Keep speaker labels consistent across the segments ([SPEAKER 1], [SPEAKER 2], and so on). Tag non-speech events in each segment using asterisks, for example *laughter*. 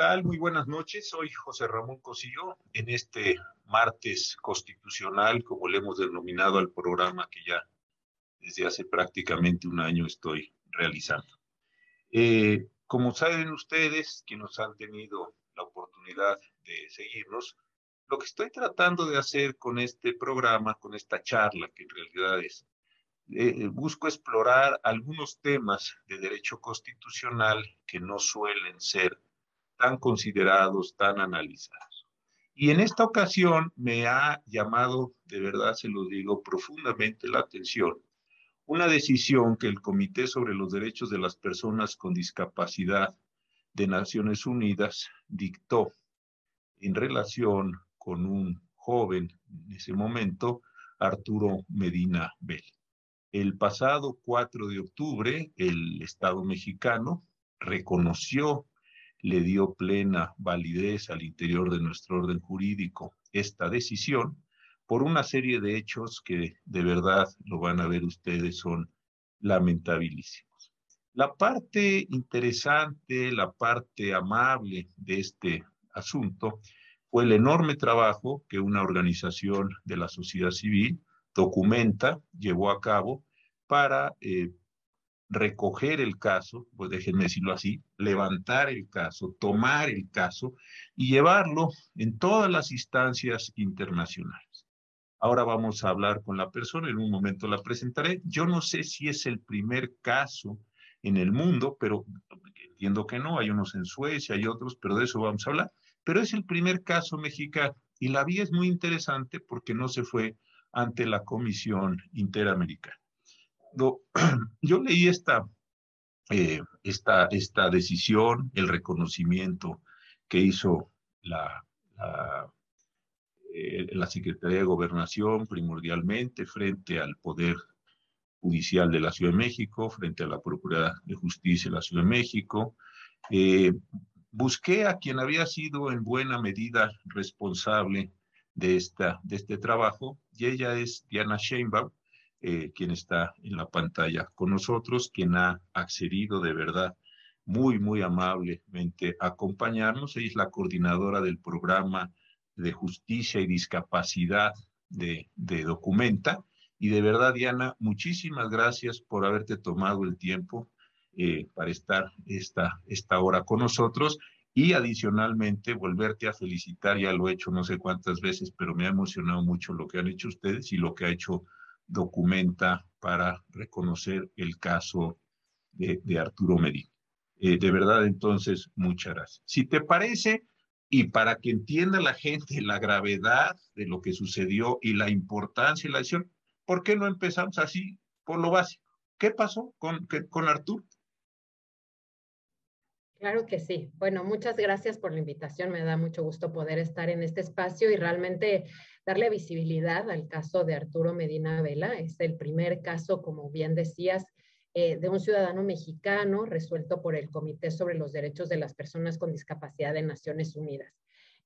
[SPEAKER 1] tal? Muy buenas noches. Soy José Ramón Cosillo en este martes constitucional, como le hemos denominado al programa que ya desde hace prácticamente un año estoy realizando. Eh, como saben ustedes, que nos han tenido la oportunidad de seguirnos, lo que estoy tratando de hacer con este programa, con esta charla, que en realidad es, eh, busco explorar algunos temas de derecho constitucional que no suelen ser tan considerados, tan analizados. Y en esta ocasión me ha llamado, de verdad se lo digo, profundamente la atención una decisión que el Comité sobre los Derechos de las Personas con Discapacidad de Naciones Unidas dictó en relación con un joven en ese momento, Arturo Medina Bell. El pasado 4 de octubre, el Estado mexicano reconoció, le dio plena validez al interior de nuestro orden jurídico esta decisión por una serie de hechos que de verdad lo van a ver ustedes son lamentabilísimos. La parte interesante, la parte amable de este asunto fue el enorme trabajo que una organización de la sociedad civil documenta, llevó a cabo para eh, recoger el caso, pues déjenme decirlo así, levantar el caso, tomar el caso y llevarlo en todas las instancias internacionales. Ahora vamos a hablar con la persona, en un momento la presentaré. Yo no sé si es el primer caso en el mundo, pero entiendo que no, hay unos en Suecia, hay otros, pero de eso vamos a hablar. Pero es el primer caso mexicano y la vía es muy interesante porque no se fue ante la Comisión Interamericana. *clears throat* yo leí esta, eh, esta, esta decisión, el reconocimiento que hizo la, eh, la Secretaría de Gobernación primordialmente frente al Poder Judicial de la Ciudad de México, frente a la Procuraduría de Justicia de la Ciudad de México. Eh, busqué a quien había sido en buena medida responsable de, esta, de este trabajo y ella es Diana Sheinbaum, eh, quien está en la pantalla con nosotros, quien ha accedido de verdad muy, muy amablemente a acompañarnos. Ella es la coordinadora del programa de Justicia y Discapacidad de, Documenta. Y de verdad, Diana, muchísimas gracias por haberte tomado el tiempo eh, para estar esta, esta hora con nosotros y adicionalmente volverte a felicitar, ya lo he hecho no sé cuántas veces, pero me ha emocionado mucho lo que han hecho ustedes y lo que ha hecho Documenta para reconocer el caso de, Arturo Medina. Eh, de verdad, entonces, muchas gracias. Si te parece, y para que entienda la gente la gravedad de lo que sucedió y la importancia de la decisión, ¿por qué no empezamos así por lo básico? ¿Qué pasó con, con Artur?
[SPEAKER 2] Claro que sí. Bueno, muchas gracias por la invitación. Me da mucho gusto poder estar en este espacio y realmente darle visibilidad al caso de Arturo Medina Vela. Es el primer caso, como bien decías, eh, de un ciudadano mexicano resuelto por el Comité sobre los Derechos de las Personas con Discapacidad de Naciones Unidas.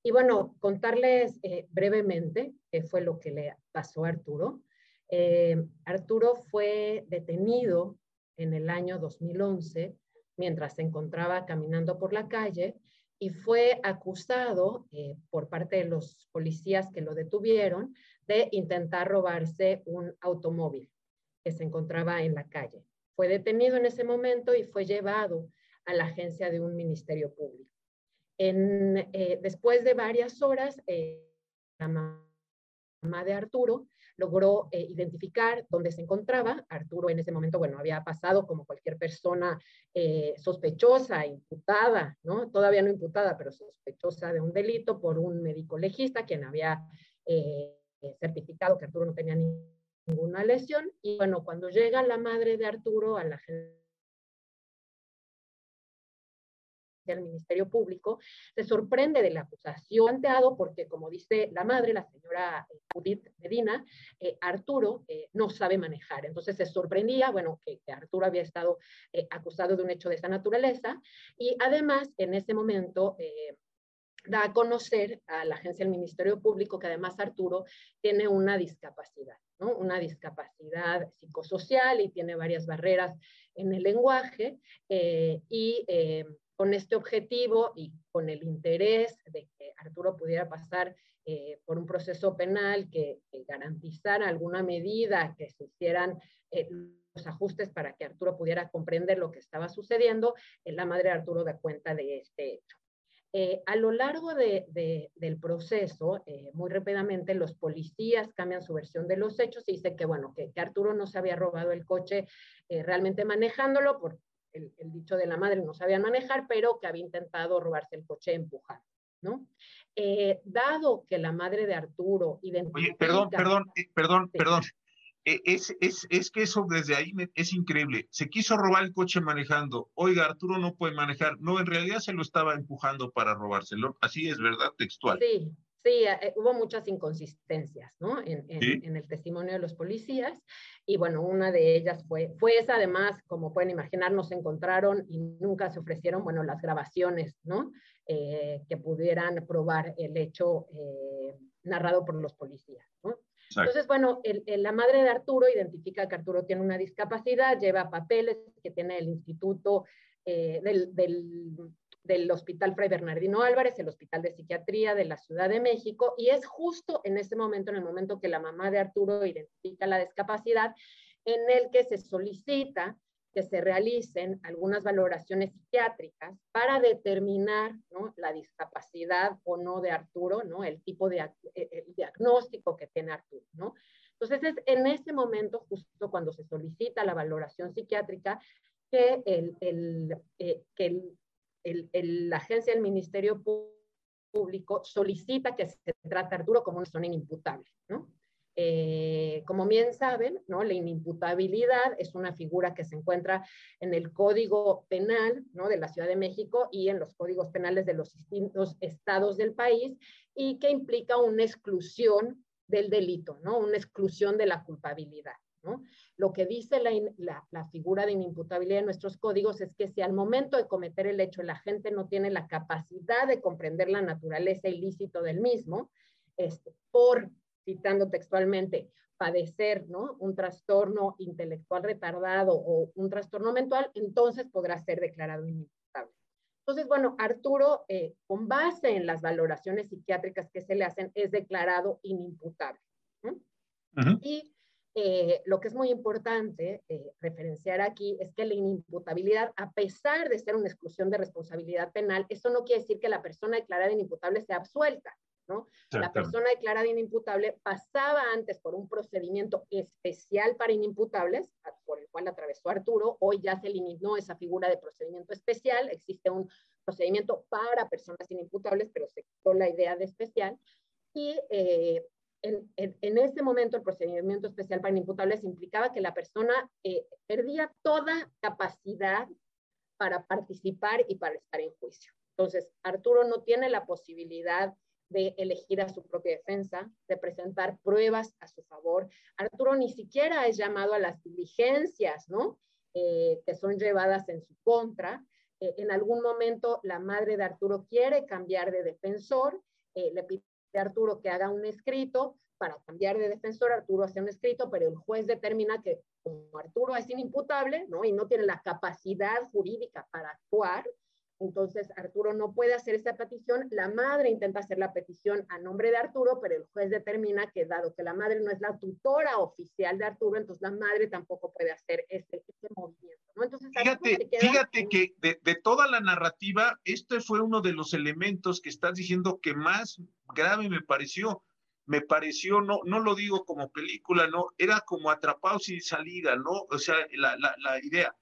[SPEAKER 2] Y bueno, contarles eh, brevemente qué fue lo que le pasó a Arturo. Eh, Arturo fue detenido en el año 2011 mientras se encontraba caminando por la calle y fue acusado por parte de los policías que lo detuvieron de intentar robarse un automóvil que se encontraba en la calle. Fue detenido en ese momento y fue llevado a la agencia de un ministerio público. En, eh, después de varias horas, eh, la mamá de Arturo logró eh, identificar dónde se encontraba. Arturo en ese momento, bueno, había pasado como cualquier persona sospechosa, imputada, ¿no? Todavía no imputada, pero sospechosa de un delito por un médico legista, quien había certificado que Arturo no tenía ninguna lesión. Y bueno, cuando llega la madre de Arturo a la del Ministerio Público, se sorprende de la acusación planteado porque, como dice la madre, la señora eh, Judith Medina, eh, Arturo eh, no sabe manejar. Entonces se sorprendía, bueno, que, Arturo había estado acusado de un hecho de esa naturaleza y además en ese momento da a conocer a la agencia del Ministerio Público que además Arturo tiene una discapacidad, ¿no? una discapacidad psicosocial y tiene varias barreras en el lenguaje y eh, con este objetivo y con el interés de que Arturo pudiera pasar eh, por un proceso penal que, garantizara alguna medida, que se hicieran eh, los ajustes para que Arturo pudiera comprender lo que estaba sucediendo, la madre de Arturo da cuenta de este hecho. a lo largo del proceso, muy rápidamente, los policías cambian su versión de los hechos y dicen que, bueno, que Arturo no se había robado el coche realmente manejándolo por, el, dicho de la madre, no sabían manejar, pero que había intentado robarse el coche empujado, ¿no? Eh, dado que la madre de Arturo
[SPEAKER 1] identifica... Oye, perdón, perdón, eh, perdón, perdón. Eh, es, es, es, que eso desde ahí es increíble. Se quiso robar el coche manejando. Oiga, Arturo no puede manejar. No, en realidad se lo estaba empujando para robárselo. Así es, ¿verdad? Textual.
[SPEAKER 2] Sí, Sí, eh, hubo muchas inconsistencias ¿no? en, en, el testimonio de los policías y bueno, una de ellas fue, fue esa, además, como pueden imaginar, nos encontraron y nunca se ofrecieron, bueno, las grabaciones, ¿no? Eh, que pudieran probar el hecho eh, narrado por los policías, ¿no? Entonces, bueno, el, la madre de Arturo identifica que Arturo tiene una discapacidad, lleva papeles que tiene el instituto del, del, del Hospital Fray Bernardino Álvarez, el Hospital de Psiquiatría de la Ciudad de México, y es justo en ese momento, en el momento que la mamá de Arturo identifica la discapacidad, en el que se solicita que se realicen algunas valoraciones psiquiátricas para determinar la discapacidad o no de Arturo, ¿no? el tipo de el diagnóstico que tiene Arturo. ¿no? Entonces es en ese momento, justo cuando se solicita la valoración psiquiátrica, que el, eh, que el la agencia del Ministerio Público solicita que se trate Arturo como una persona inimputable, ¿no? Eh, como bien saben, la inimputabilidad es una figura que se encuentra en el Código Penal de la Ciudad de México y en los códigos penales de los distintos estados del país y que implica una exclusión del delito, una exclusión de la culpabilidad. Lo que dice la, figura de inimputabilidad en nuestros códigos es que si al momento de cometer el hecho la gente no tiene la capacidad de comprender la naturaleza ilícito del mismo, este, por, citando textualmente, padecer ¿no? un trastorno intelectual retardado o un trastorno mental, entonces podrá ser declarado inimputable. Entonces, bueno, Arturo, eh, con base en las valoraciones psiquiátricas que se le hacen, es declarado inimputable. Y eh, lo que es muy importante eh, referenciar aquí es que la inimputabilidad, a pesar de ser una exclusión de responsabilidad penal, eso no quiere decir que la persona declarada inimputable sea absuelta. ¿no? La persona declarada inimputable pasaba antes por un procedimiento especial para inimputables, por el cual atravesó Arturo, hoy ya se eliminó esa figura de procedimiento especial, existe un procedimiento para personas inimputables, pero se quitó la idea de especial, y eh, en, ese momento el procedimiento especial para inimputables implicaba que la persona eh, perdía toda capacidad para participar y para estar en juicio. Entonces, Arturo no tiene la posibilidad de elegir a su propia defensa, de presentar pruebas a su favor. Arturo ni siquiera es llamado a las diligencias, ¿no? Eh, que son llevadas en su contra. Eh, en algún momento la madre de Arturo quiere cambiar de defensor, le pide Arturo que haga un escrito, para cambiar de defensor, Arturo hace un escrito, pero el juez determina que como Arturo es inimputable, ¿no? Y no tiene la capacidad jurídica para actuar, entonces Arturo no puede hacer esa petición. La madre intenta hacer la petición a nombre de Arturo, pero el juez determina que dado que la madre no es la tutora oficial de Arturo, entonces la madre tampoco puede hacer ese, movimiento. ¿no? Entonces,
[SPEAKER 1] fíjate, fíjate que de, de, toda la narrativa, este fue uno de los elementos que estás diciendo que más grave me pareció. Me pareció, no, no lo digo como película, no, era como atrapado sin salida, ¿no? O sea, la, la, la idea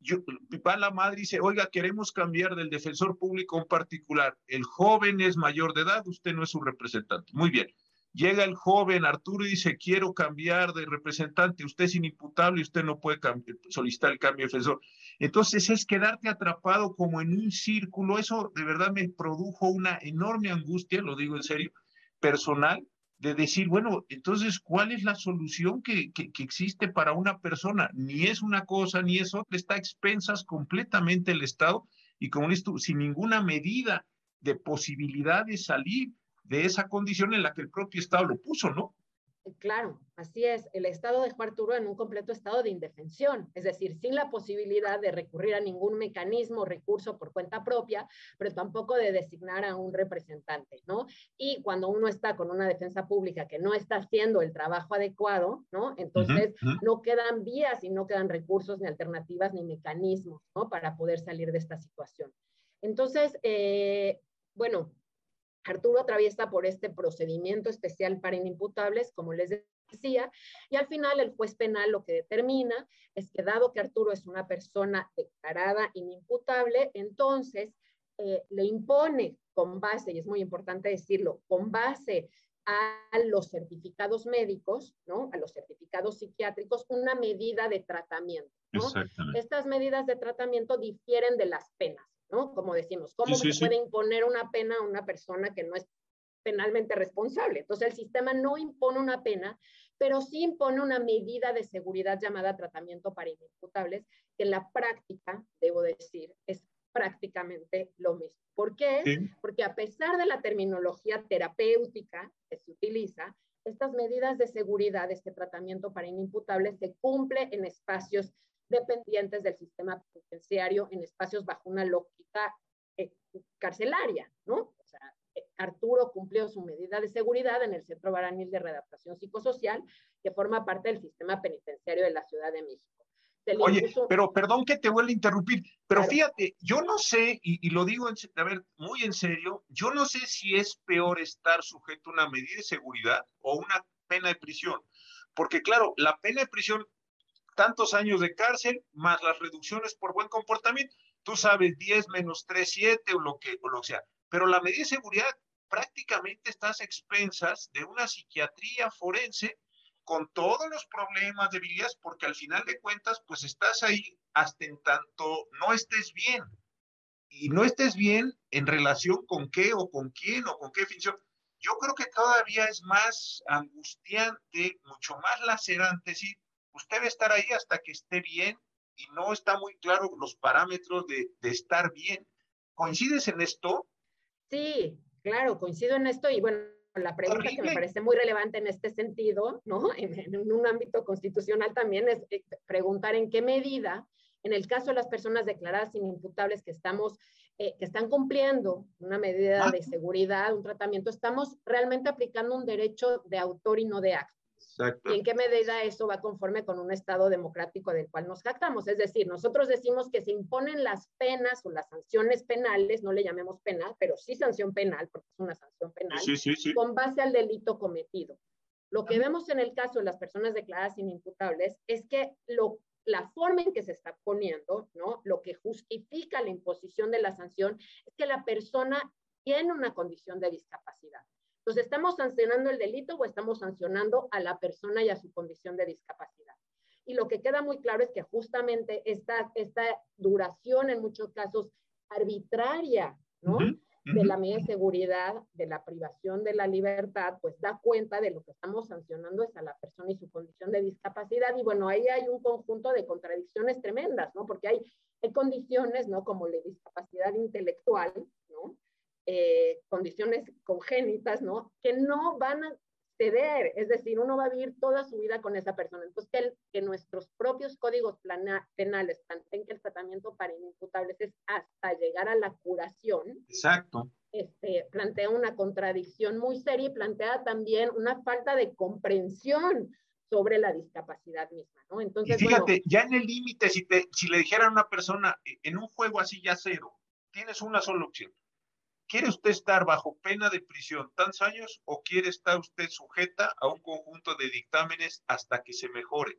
[SPEAKER 1] yo, va la madre y dice, oiga, queremos cambiar del defensor público a un particular. El joven es mayor de edad, usted no es su representante. Muy bien. Llega el joven Arturo y dice, quiero cambiar de representante, usted es inimputable y usted no puede solicitar el cambio de defensor. Entonces es quedarte atrapado como en un círculo. Eso de verdad me produjo una enorme angustia, lo digo en serio, personal, de decir, bueno, entonces, ¿cuál es la solución que, que, existe para una persona? Ni es una cosa, ni es otra, está a expensas completamente el Estado y como esto, sin ninguna medida de posibilidad de salir de esa condición en la que el propio Estado lo puso, ¿no?
[SPEAKER 2] Claro, así es. El Estado dejó a Arturo en un completo estado de indefensión, es decir, sin la posibilidad de recurrir a ningún mecanismo o recurso por cuenta propia, pero tampoco de designar a un representante, ¿no? Y cuando uno está con una defensa pública que no está haciendo el trabajo adecuado, ¿no? Entonces no quedan vías y no quedan recursos ni alternativas ni mecanismos, ¿no? Para poder salir de esta situación. Entonces, eh, bueno, Arturo atraviesa por este procedimiento especial para inimputables, como les decía, y al final el juez penal lo que determina es que dado que Arturo es una persona declarada inimputable, entonces eh, le impone con base, y es muy importante decirlo, con base a los certificados médicos, ¿no? A los certificados psiquiátricos, una medida de tratamiento. Estas medidas de tratamiento difieren de las penas. ¿No? Como decimos, ¿cómo se puede imponer una pena a una persona que no es penalmente responsable? Entonces, el sistema no impone una pena, pero sí impone una medida de seguridad llamada tratamiento para inimputables, que en la práctica, debo decir, es prácticamente lo mismo. ¿Por qué? Porque a pesar de la terminología terapéutica que se utiliza, estas medidas de seguridad, este tratamiento para inimputables, se cumple en espacios dependientes del sistema penitenciario en espacios bajo una lógica eh, carcelaria, ¿no? O sea, eh, Arturo cumplió su medida de seguridad en el Centro Baranil de Readaptación Psicosocial, que forma parte del sistema penitenciario de la Ciudad de México.
[SPEAKER 1] Oye, pero perdón que te vuelva a interrumpir, pero fíjate, yo no sé, y, y, lo digo a ver, muy en serio, yo no sé si es peor estar sujeto a una medida de seguridad o una pena de prisión, porque claro, la pena de prisión tantos años de cárcel más las reducciones por buen comportamiento. Tú sabes, 10 menos 3, 7 o lo que, o lo sea. Pero la medida de seguridad prácticamente estás expensas de una psiquiatría forense con todos los problemas, debilidades, porque al final de cuentas, pues estás ahí hasta en tanto no estés bien. Y no estés bien en relación con qué o con quién o con qué función. Yo creo que todavía es más angustiante, mucho más lacerante, sí, usted debe estar ahí hasta que esté bien y no está muy claro los parámetros de, estar bien. ¿Coincides en esto?
[SPEAKER 2] Sí, claro, coincido en esto y bueno, la pregunta que me parece muy relevante en este sentido, ¿no? *laughs* En, un ámbito constitucional también es eh, preguntar en qué medida, en el caso de las personas declaradas inimputables que estamos, eh, que están cumpliendo una medida de seguridad, un tratamiento, estamos realmente aplicando un derecho de autor y no de acto. ¿Y en qué medida eso va conforme con un Estado democrático del cual nos jactamos? Es decir, nosotros decimos que se imponen las penas o las sanciones penales, no le llamemos penal, pero sí sanción penal, porque es una sanción penal, con base al delito cometido. Lo que vemos en el caso de las personas declaradas inimputables es que lo, la forma en que se está poniendo, ¿no? Lo que justifica la imposición de la sanción es que la persona tiene una condición de discapacidad. Entonces, ¿estamos sancionando el delito o estamos sancionando a la persona y a su condición de discapacidad? Y lo que queda muy claro es que justamente esta, esta duración, en muchos casos, arbitraria, ¿no? de la medida de seguridad, de la privación de la libertad, pues da cuenta de lo que estamos sancionando es a la persona y su condición de discapacidad. Y bueno, ahí hay un conjunto de contradicciones tremendas, ¿no? Porque hay, hay condiciones, ¿no? Como la discapacidad intelectual. Eh, condiciones congénitas, ¿no? Que no van a ceder, es decir, uno va a vivir toda su vida con esa persona. Entonces, que, que nuestros propios códigos penales planteen que el tratamiento para inimputables es hasta llegar a la curación.
[SPEAKER 1] Exacto.
[SPEAKER 2] Este, plantea una contradicción muy seria y plantea también una falta de comprensión sobre la discapacidad misma, ¿no?
[SPEAKER 1] Entonces, y fíjate, ya en el límite, si, si le dijera a una persona eh, en un juego así ya cero, tienes una sola opción, ¿Quiere usted estar bajo pena de prisión tantos años o quiere estar usted sujeta a un conjunto de dictámenes hasta que se mejore?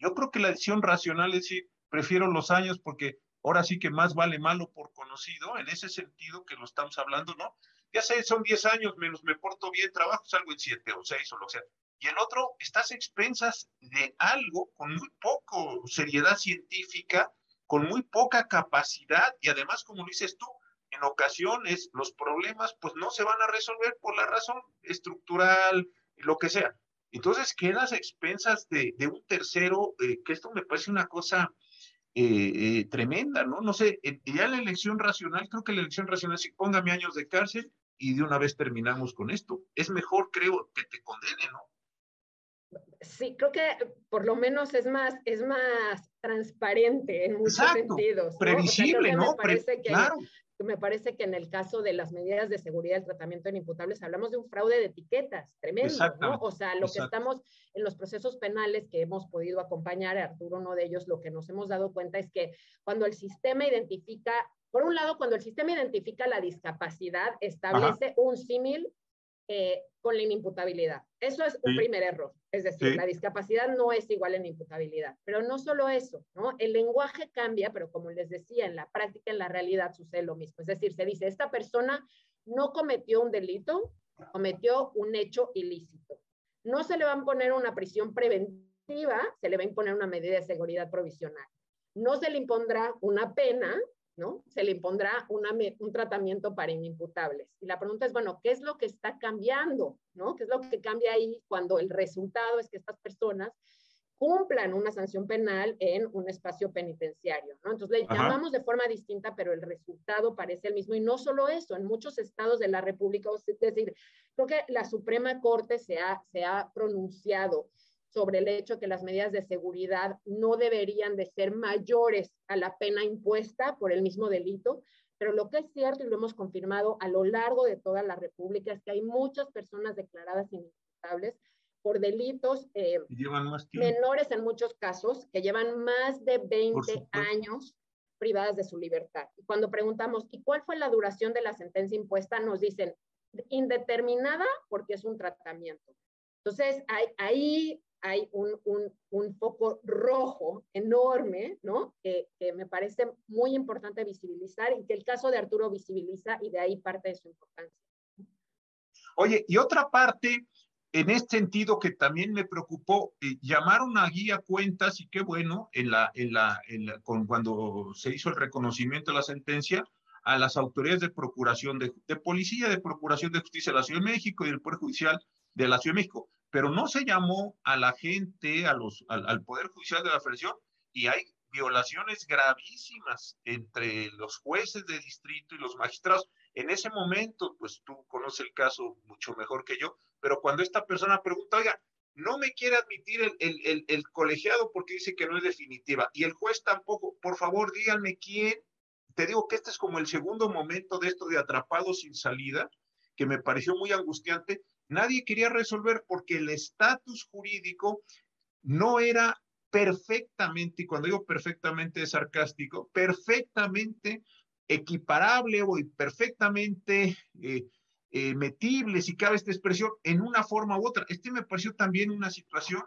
[SPEAKER 1] Yo creo que la decisión racional es decir, prefiero los años porque ahora sí que más vale malo por conocido, en ese sentido que lo estamos hablando, ¿no? Ya sé, son 10 años, menos me porto bien, trabajo, salgo en 7 o 6 o lo que sea. Y el otro, estás expensas de algo con muy poco seriedad científica, con muy poca capacidad y además, como lo dices tú, en ocasiones los problemas pues no se van a resolver por la razón estructural, lo que sea. Entonces quedas a expensas de, un tercero, eh, que esto me parece una cosa eh, eh, tremenda, ¿no? No sé, ya la elección racional, creo que la elección racional es póngame años de cárcel y de una vez terminamos con esto. Es mejor, creo, que te condene, ¿no?
[SPEAKER 2] Sí, creo que por lo menos es más, es más transparente en muchos sentidos.
[SPEAKER 1] Previsible, ¿no?
[SPEAKER 2] claro me parece que en el caso de las medidas de seguridad del tratamiento en imputables hablamos de un fraude de etiquetas tremendo, ¿no? O sea, lo que estamos en los procesos penales que hemos podido acompañar, Arturo, uno de ellos, lo que nos hemos dado cuenta es que cuando el sistema identifica, por un lado, cuando el sistema identifica la discapacidad, establece un símil eh, con la inimputabilidad. Eso es un primer error. Es decir, la discapacidad no es igual en imputabilidad. Pero no solo eso, ¿no? El lenguaje cambia, pero como les decía, en la práctica, en la realidad sucede lo mismo. Es decir, se dice, esta persona no cometió un delito, cometió un hecho ilícito. No se le va a poner una prisión preventiva, se le va a imponer una medida de seguridad provisional. No se le impondrá una pena, ¿no? Se le impondrá un tratamiento para inimputables. Y la pregunta es, bueno, ¿qué es lo que está cambiando? ¿no? ¿Qué es lo que cambia ahí cuando el resultado es que estas personas cumplan una sanción penal en un espacio penitenciario, ¿no? Entonces le llamamos de forma distinta, pero el resultado parece el mismo. Y no solo eso, en muchos estados de la República, es decir, creo que la Suprema Corte se ha, se ha pronunciado sobre el hecho que las medidas de seguridad no deberían de ser mayores a la pena impuesta por el mismo delito, pero lo que es cierto y lo hemos confirmado a lo largo de toda la República es que hay muchas personas declaradas inimputables por delitos eh, menores en muchos casos, que llevan más de 20 años privadas de su libertad. Y cuando preguntamos, ¿y cuál fue la duración de la sentencia impuesta? Nos dicen, indeterminada porque es un tratamiento. Entonces, ahí hay un, un, un, foco rojo enorme, ¿no? Que, me parece muy importante visibilizar y que el caso de Arturo visibiliza y de ahí parte de su importancia.
[SPEAKER 1] Oye, y otra parte, en este sentido que también me preocupó, eh, llamaron a guía cuentas y qué bueno, en la, en la, en la, con, cuando se hizo el reconocimiento de la sentencia, a las autoridades de procuración de, de, policía, de procuración de justicia de la Ciudad de México y del Poder Judicial de la Ciudad de México pero no se llamó a la gente, a los, al, Poder Judicial de la Federación, y hay violaciones gravísimas entre los jueces de distrito y los magistrados. En ese momento, pues tú conoces el caso mucho mejor que yo, pero cuando esta persona pregunta, oiga, no me quiere admitir el, el, el, colegiado porque dice que no es definitiva, y el juez tampoco, por favor, díganme quién. Te digo que este es como el segundo momento de esto de atrapado sin salida, que me pareció muy angustiante, nadie quería resolver porque el estatus jurídico no era perfectamente, y cuando digo perfectamente es sarcástico, perfectamente equiparable o perfectamente eh, eh, metible, si cabe esta expresión, en una forma u otra. Este me pareció también una situación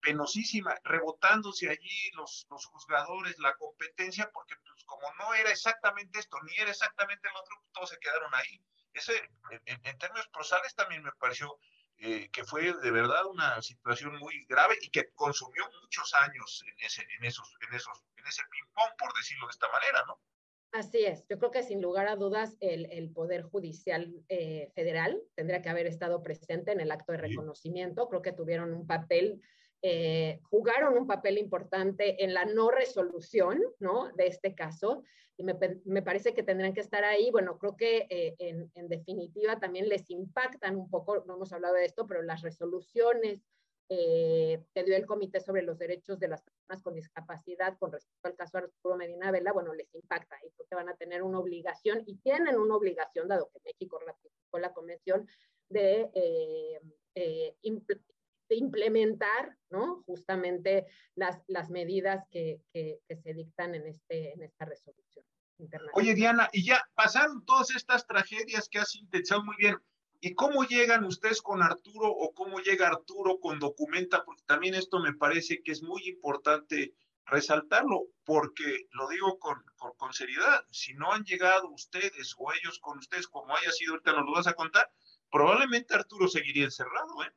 [SPEAKER 1] penosísima, rebotándose allí los, los juzgadores, la competencia, porque pues, como no era exactamente esto, ni era exactamente el otro, todos se quedaron ahí. Ese, en, términos prosales también me pareció eh, que fue de verdad una situación muy grave y que consumió muchos años en ese, en esos, en esos, en ese ping-pong, por decirlo de esta manera, ¿no?
[SPEAKER 2] Así es, yo creo que sin lugar a dudas el, el Poder Judicial eh, Federal tendría que haber estado presente en el acto de reconocimiento, creo que tuvieron un papel eh, jugaron un papel importante en la no resolución ¿no? de este caso y me, me, parece que tendrán que estar ahí. Bueno, creo que eh, en, en, definitiva también les impactan un poco, no hemos hablado de esto, pero las resoluciones eh, que dio el Comité sobre los Derechos de las Personas con Discapacidad con respecto al caso Arturo Medina Vela, bueno, les impacta y creo que van a tener una obligación y tienen una obligación, dado que México ratificó la convención, de eh, eh, de implementar. Justamente las, las medidas que, que, se dictan en, este, en esta resolución.
[SPEAKER 1] Oye, Diana, y ya pasaron todas estas tragedias que has sintetizado muy bien. ¿Y cómo llegan ustedes con Arturo o cómo llega Arturo con Documenta? Porque también esto me parece que es muy importante resaltarlo, porque lo digo con, con, con, seriedad, si no han llegado ustedes o ellos con ustedes, como haya sido, ahorita nos lo vas a contar, probablemente Arturo seguiría encerrado, ¿eh?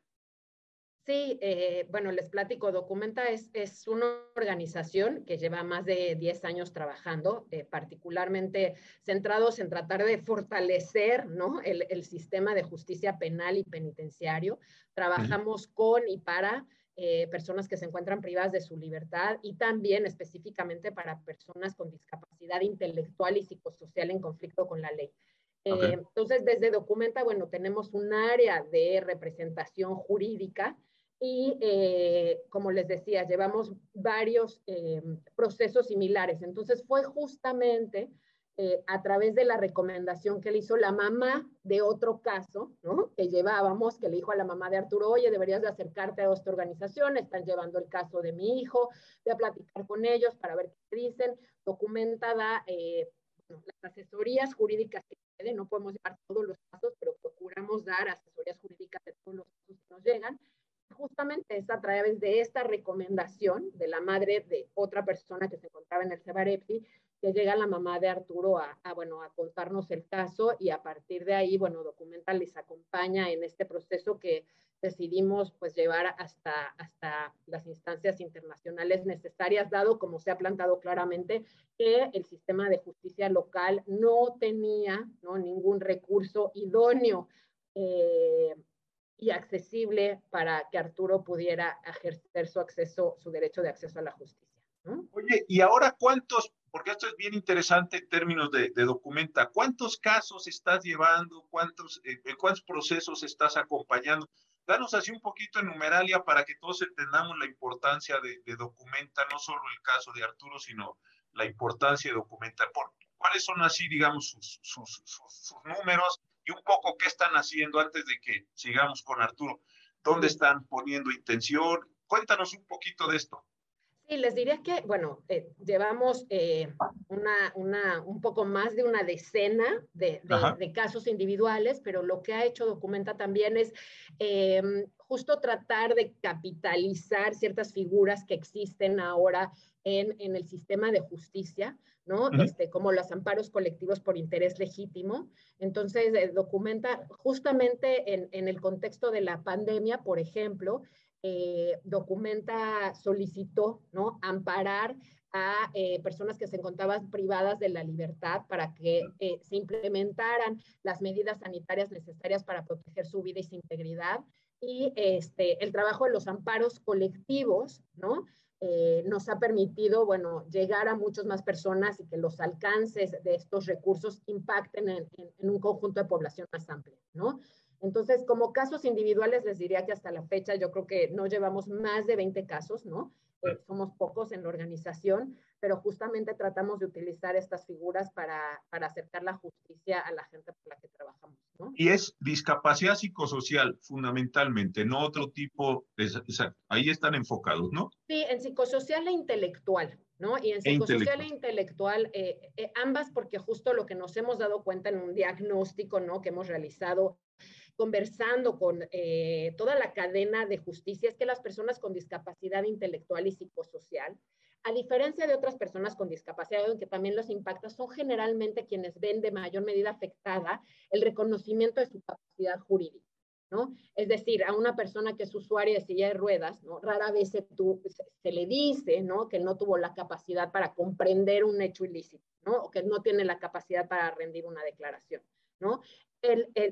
[SPEAKER 2] Sí, eh, bueno, les platico, Documenta es, es, una organización que lleva más de 10 años trabajando, eh, particularmente centrados en tratar de fortalecer ¿no? el, el, sistema de justicia penal y penitenciario. Trabajamos con y para eh, personas que se encuentran privadas de su libertad y también específicamente para personas con discapacidad intelectual y psicosocial en conflicto con la ley. entonces, desde Documenta, bueno, tenemos un área de representación jurídica y eh, como les decía, llevamos varios eh, procesos similares. Entonces fue justamente eh, a través de la recomendación que le hizo la mamá de otro caso, ¿no? Que llevábamos, que le dijo a la mamá de Arturo, oye, deberías de acercarte a esta organización, están llevando el caso de mi hijo, voy a platicar con ellos para ver qué dicen, documentada las asesorías jurídicas que tienen, no podemos llevar todos los casos, pero procuramos dar asesorías jurídicas de todos los casos que nos llegan, justamente es a través de esta recomendación de la madre de otra persona que se encontraba en el Cebarepsi, que llega la mamá de Arturo a, bueno, a contarnos el caso y a partir de ahí, bueno, documenta les acompaña en este proceso que decidimos pues llevar hasta, hasta las instancias internacionales necesarias, dado como se ha plantado claramente que el sistema de justicia local no tenía ¿no? ningún recurso idóneo eh, y accesible para que Arturo pudiera ejercer su acceso, su derecho de acceso a la justicia.
[SPEAKER 1] Oye, ¿y ahora cuántos, porque esto es bien interesante en términos de, documenta, cuántos casos estás llevando, cuántos, eh, cuántos procesos estás acompañando? Danos así un poquito en numeralia para que todos entendamos la importancia de, documenta, no solo el caso de Arturo, sino la importancia de documenta. ¿Cuáles son así, digamos, sus, sus, sus números y un poco qué están haciendo antes de que sigamos con Arturo. ¿Dónde están poniendo intención? Cuéntanos un poquito de esto.
[SPEAKER 2] Sí, les diría que, bueno, eh, llevamos eh, una, una, un poco más de una decena de, de, casos individuales, pero lo que ha hecho Documenta también es em, justo tratar de capitalizar ciertas figuras que existen ahora en, en el sistema de justicia, ¿no? este, como los amparos colectivos por interés legítimo. Entonces, eh, documenta justamente en, en, el contexto de la pandemia, por ejemplo, eh, documenta, solicitó, ¿no? Amparar a eh, personas que se encontraban privadas de la libertad para que se implementaran las medidas sanitarias necesarias para proteger su vida y su integridad. Y este, el trabajo de los amparos colectivos, ¿no? Eh, nos ha permitido, bueno, llegar a muchas más personas y que los alcances de estos recursos impacten en, un conjunto de población más amplio, ¿no? Entonces, como casos individuales, les diría que hasta la fecha yo creo que no llevamos más de 20 casos, ¿no? Eh, somos pocos en la organización, pero justamente tratamos de utilizar estas figuras para, para acercar la justicia a la gente por la que trabajamos. ¿no?
[SPEAKER 1] Y es discapacidad psicosocial fundamentalmente, no otro tipo, de, ahí están enfocados, ¿no?
[SPEAKER 2] Sí, en psicosocial e intelectual. ¿no? Y en e psicosocial e intelectual, eh, eh, ambas porque justo lo que nos hemos dado cuenta en un diagnóstico, ¿no? Que hemos realizado conversando con eh, toda la cadena de justicia es que las personas con discapacidad intelectual y psicosocial a diferencia de otras personas con discapacidad, que también los impacta, son generalmente quienes ven de mayor medida afectada el reconocimiento de su capacidad jurídica. ¿no? Es decir, a una persona que es usuaria de silla de ruedas, ¿no? rara vez se, le dice ¿no? que no tuvo la capacidad para comprender un hecho ilícito, ¿no? o que no tiene la capacidad para rendir una declaración. ¿no?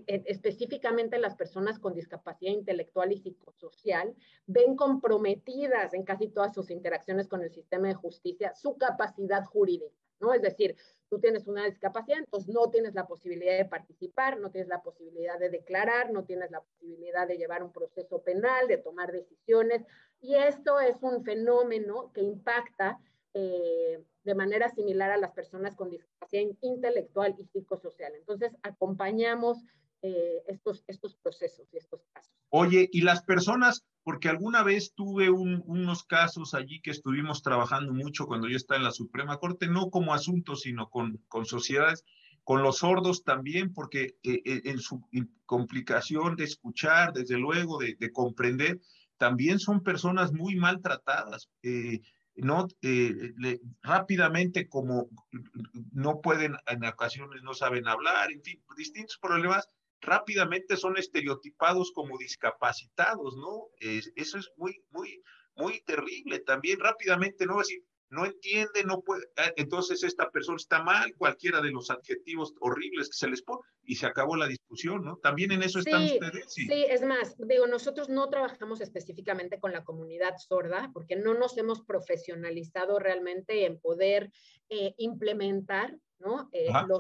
[SPEAKER 2] Específicamente las personas con discapacidad intelectual y psicosocial ven comprometidas en casi todas sus interacciones con el sistema de justicia su capacidad jurídica, ¿no? Es decir, tú tienes una discapacidad, entonces no tienes la posibilidad de participar, no tienes la posibilidad de declarar, no tienes la posibilidad de llevar un proceso penal, de tomar decisiones, y esto es un fenómeno que impacta eh, de manera similar a las personas con discapacidad intelectual y psicosocial. Entonces, acompañamos eh, estos, estos procesos y estos casos.
[SPEAKER 1] Oye, y las personas, porque alguna vez tuve unos casos allí que estuvimos trabajando mucho cuando yo estaba en la Suprema Corte, no como asunto, sino con, con sociedades, con los sordos también, porque eh, en su complicación de escuchar, desde luego, de, de comprender, también son personas muy maltratadas. Eh, no eh, rápidamente como no pueden en ocasiones no saben hablar, en fin, distintos problemas rápidamente son estereotipados como discapacitados, ¿no? eso es muy muy muy terrible también rápidamente no decir no entiende, no puede, ah, entonces esta persona está mal, cualquiera de los adjetivos horribles que se les pone, y se acabó la discusión, ¿no? También en eso están ustedes.
[SPEAKER 2] Sí. sí, es más, digo, nosotros no trabajamos específicamente con la comunidad sorda, porque no nos hemos profesionalizado realmente en poder eh, implementar, ¿no? Eh, los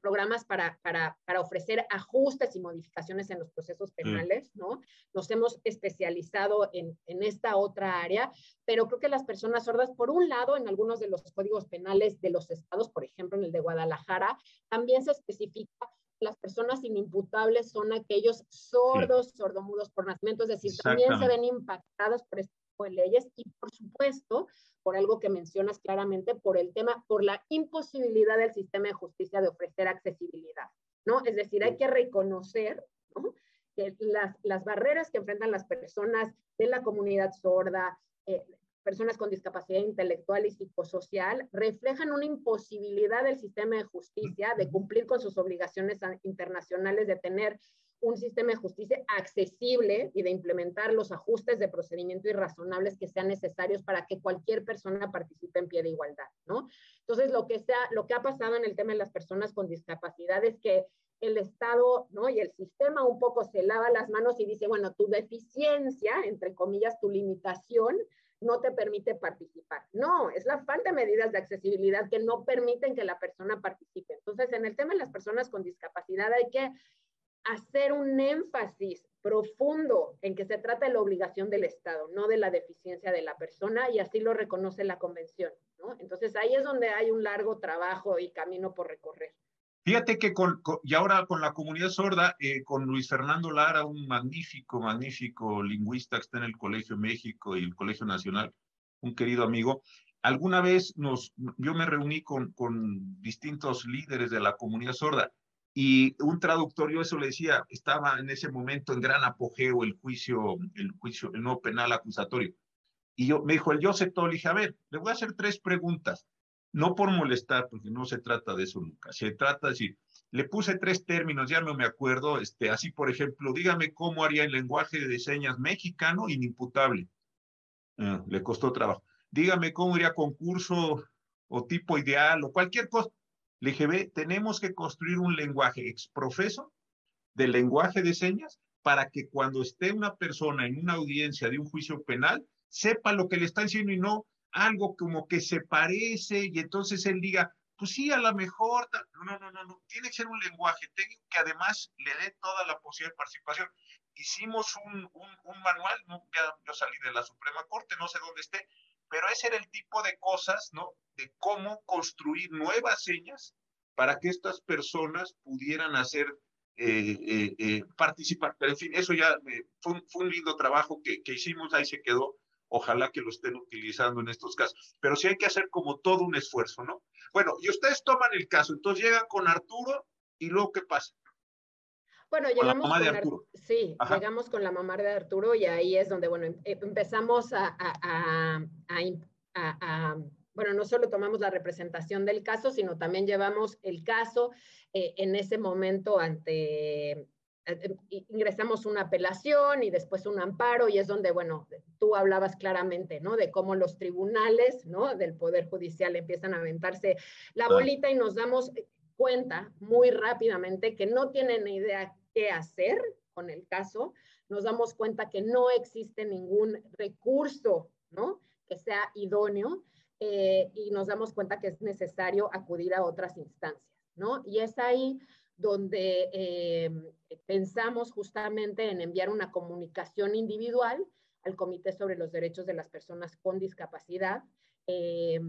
[SPEAKER 2] programas para, para, para, ofrecer ajustes y modificaciones en los procesos penales, ¿no? Nos hemos especializado en, en, esta otra área, pero creo que las personas sordas, por un lado, en algunos de los códigos penales de los estados, por ejemplo, en el de Guadalajara, también se especifica las personas inimputables son aquellos sordos, sordomudos por nacimiento, es decir, también se ven impactados por este de leyes y, por supuesto, por algo que mencionas claramente, por el tema, por la imposibilidad del sistema de justicia de ofrecer accesibilidad, ¿no? Es decir, hay que reconocer, ¿no? Que las, las barreras que enfrentan las personas de la comunidad sorda, eh, personas con discapacidad intelectual y psicosocial, reflejan una imposibilidad del sistema de justicia de cumplir con sus obligaciones internacionales de tener un sistema de justicia accesible y de implementar los ajustes de procedimiento y razonables que sean necesarios para que cualquier persona participe en pie de igualdad, ¿no? Entonces, lo que, sea, lo que ha pasado en el tema de las personas con discapacidad es que el Estado, ¿no? Y el sistema un poco se lava las manos y dice, bueno, tu deficiencia, entre comillas, tu limitación, no te permite participar. No, es la falta de medidas de accesibilidad que no permiten que la persona participe. Entonces, en el tema de las personas con discapacidad hay que hacer un énfasis profundo en que se trata de la obligación del Estado, no de la deficiencia de la persona, y así lo reconoce la Convención. Entonces ahí es donde hay un largo trabajo y camino por recorrer.
[SPEAKER 1] Fíjate que y ahora con la comunidad sorda, eh, con Luis Fernando Lara, un magnífico, magnífico lingüista que está en el Colegio México y el Colegio Nacional, un querido amigo, alguna vez nos, yo me reuní con distintos líderes de la comunidad sorda y un traductor, yo eso le decía, estaba en ese momento en gran apogeo el juicio, el juicio, el no penal acusatorio. Y yo, me dijo el todo, le dije, a ver, le voy a hacer tres preguntas, no por molestar, porque no se trata de eso nunca, se trata de decir, le puse tres términos, ya no me acuerdo, este, así por ejemplo, dígame cómo haría el lenguaje de señas mexicano inimputable. Ah, le costó trabajo. Dígame cómo iría concurso o tipo ideal o cualquier cosa. Le dije, ve, tenemos que construir un lenguaje exprofeso del lenguaje de señas para que cuando esté una persona en una audiencia de un juicio penal, sepa lo que le está diciendo y no algo como que se parece y entonces él diga, pues sí, a lo mejor, no, no, no, no, tiene que ser un lenguaje técnico que además le dé toda la posibilidad de participación. Hicimos un, un, manual, ¿no? ya yo salí de la Suprema Corte, no sé dónde esté, pero ese era el tipo de cosas, ¿no? De cómo construir nuevas señas para que estas personas pudieran hacer, eh, eh, eh, participar. Pero en fin, eso ya fue, un, lindo trabajo que, que hicimos, ahí se quedó. Ojalá que lo estén utilizando en estos casos. Pero sí hay que hacer como todo un esfuerzo, ¿no? Bueno, y ustedes toman el caso, entonces llegan con Arturo y luego, ¿qué pasa?
[SPEAKER 2] Bueno, llegamos con la mamá de Arturo. Sí, llegamos con la mamá de Arturo y ahí es donde, bueno, em, empezamos a, bueno, no solo tomamos la representación del caso, sino también llevamos el caso eh, en ese momento ante, eh, em, ingresamos una apelación y después un amparo y es donde, bueno, tú hablabas claramente, ¿no? De cómo los tribunales, ¿no? Del Poder Judicial empiezan a aventarse la bolita y nos damos cuenta muy rápidamente que no tienen idea qué hacer con el caso, nos damos cuenta que no existe ningún recurso, ¿no? Que sea idóneo eh, y nos damos cuenta que es necesario acudir a otras instancias, ¿no? Y es ahí donde eh, pensamos justamente en enviar una comunicación individual al Comité sobre los Derechos de las Personas con Discapacidad. Eh,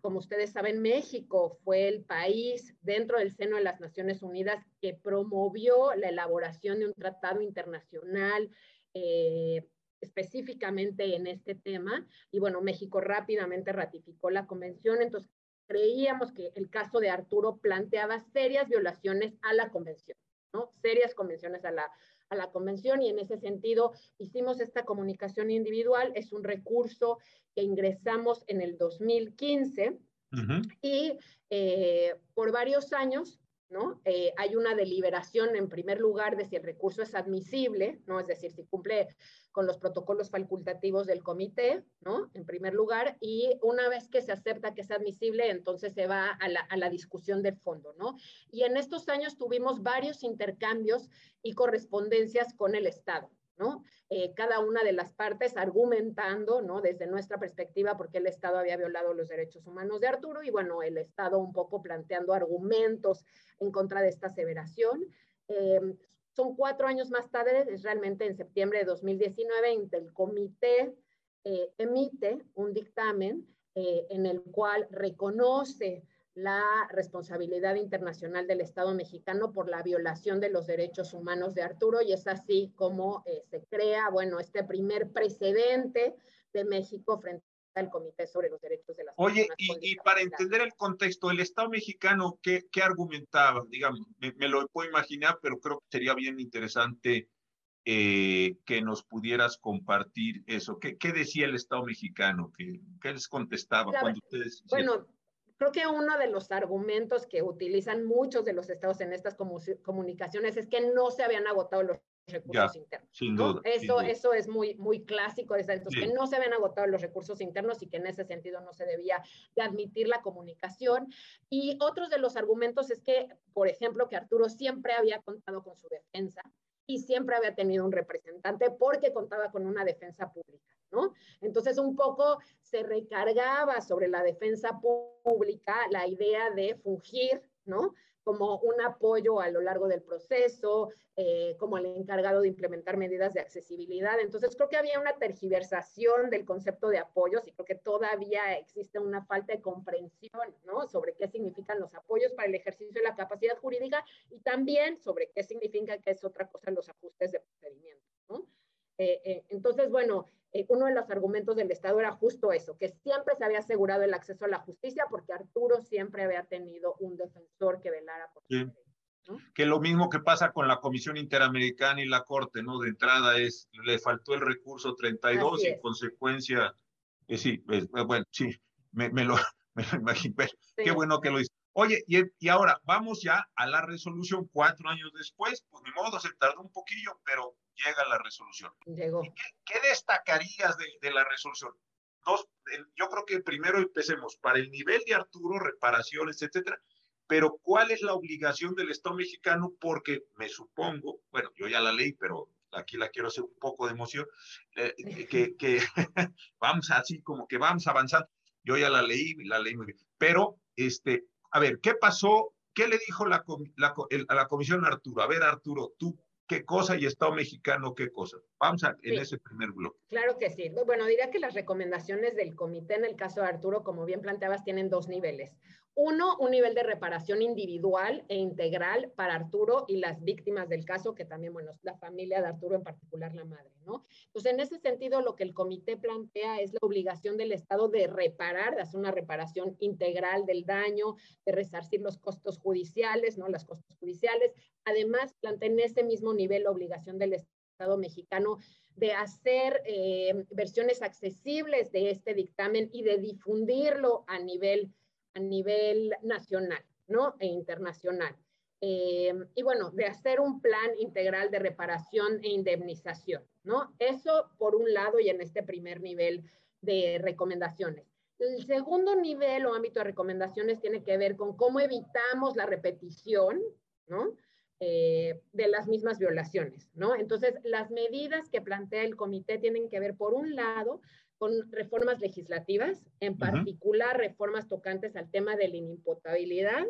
[SPEAKER 2] como ustedes saben, México fue el país dentro del seno de las Naciones Unidas que promovió la elaboración de un tratado internacional eh, específicamente en este tema. Y bueno, México rápidamente ratificó la convención. Entonces, creíamos que el caso de Arturo planteaba serias violaciones a la convención, ¿no? Serias convenciones a la, a la convención y en ese sentido hicimos esta comunicación individual. Es un recurso que ingresamos en el 2015 y eh, por varios años, ¿no? Eh, hay una deliberación en primer lugar de si el recurso es admisible, ¿no? Es decir, si cumple con los protocolos facultativos del comité, ¿no? En primer lugar, y una vez que se acepta que es admisible, entonces se va a la, a la discusión del fondo, ¿no? Y en estos años tuvimos varios intercambios y correspondencias con el Estado, ¿no? Eh, cada una de las partes argumentando, ¿no? Desde nuestra perspectiva, porque el Estado había violado los derechos humanos de Arturo y bueno, el Estado un poco planteando argumentos en contra de esta aseveración. Eh, son cuatro años más tarde, es realmente en septiembre de 2019, el comité eh, emite un dictamen en el cual reconoce la responsabilidad internacional del Estado mexicano por la violación de los derechos humanos de Arturo y es así como eh, se crea, bueno, este primer precedente de México frente al Comité sobre los Derechos de las
[SPEAKER 1] Oye, y, y, para entender el contexto, el Estado mexicano, ¿qué, qué argumentaba? Digamos, me, lo puedo imaginar, pero creo que sería bien interesante eh, que nos pudieras compartir eso. ¿Qué, qué decía el Estado mexicano? ¿Qué, qué les contestaba cuando ustedes...
[SPEAKER 2] Bueno, Creo que uno de los argumentos que utilizan muchos de los estados en estas comunicaciones es que no se habían agotado los recursos internos.
[SPEAKER 1] Sin duda,
[SPEAKER 2] eso, eso es muy, muy clásico, es entonces, que no se habían agotado los recursos internos y que en ese sentido no se debía de admitir la comunicación. Y otros de los argumentos es que, por ejemplo, que Arturo siempre había contado con su defensa y siempre había tenido un representante porque contaba con una defensa pública. Entonces, un poco se recargaba sobre la defensa pública la idea de fungir, ¿no? Como un apoyo a lo largo del proceso, eh, como el encargado de implementar medidas de accesibilidad. Entonces, creo que había una tergiversación del concepto de apoyos y creo que todavía existe una falta de comprensión ¿no? sobre qué significan los apoyos para el ejercicio de la capacidad jurídica y también sobre qué significa que es otra cosa los ajustes de procedimiento. ¿no? Eh, eh, entonces, bueno, eh, uno de los argumentos del Estado era justo eso, que siempre se había asegurado el acceso a la justicia porque Arturo siempre había tenido un defensor que velara por
[SPEAKER 1] sí. ¿no? Que lo mismo que pasa con la Comisión Interamericana y la Corte, ¿no? De entrada es, le faltó el recurso 32 y en consecuencia, sí, bueno, sí, me, lo, *laughs* me imagino, qué bueno que lo hizo. Oye, y, y, ahora vamos ya a la resolución cuatro años después, pues ni modo, se tardó un poquillo, pero llega la resolución.
[SPEAKER 2] Llegó.
[SPEAKER 1] ¿Qué, destacarías de, de, la resolución? Dos, yo creo que primero empecemos para el nivel de Arturo, reparaciones, etcétera, pero ¿cuál es la obligación del Estado mexicano? Porque me supongo, bueno, yo ya la leí, pero aquí la quiero hacer un poco de emoción, eh, *laughs* que, que *laughs* vamos así como que vamos avanzando. Yo ya la leí, la leí muy bien. Pero, este, a ver, ¿qué pasó? ¿Qué le dijo la, la, a la comisión Arturo? A ver, Arturo, tú qué cosa y Estado mexicano qué cosa. Vamos a, en ese primer bloque.
[SPEAKER 2] Claro que sí. Bueno, diría que las recomendaciones del comité en el caso de Arturo, como bien planteabas, tienen dos niveles. Uno, un nivel de reparación individual e integral para Arturo y las víctimas del caso, que también, bueno, la familia de Arturo, en particular la madre, ¿no? Entonces, en ese sentido, lo que el comité plantea es la obligación del Estado de reparar, de hacer una reparación integral del daño, de resarcir los costos judiciales, ¿no? Las costos judiciales. Además, plantea en ese mismo nivel la obligación del Estado mexicano de hacer eh, versiones accesibles de este dictamen y de difundirlo a nivel a nivel nacional ¿no? e internacional. Eh, y bueno, de hacer un plan integral de reparación e indemnización, ¿no? Eso por un lado y en este primer nivel de recomendaciones. El segundo nivel o ámbito de recomendaciones tiene que ver con cómo evitamos la repetición, ¿no? Eh, de las mismas violaciones, ¿no? Entonces, las medidas que plantea el comité tienen que ver, por un lado, con reformas legislativas, en particular reformas tocantes al tema de la inimputabilidad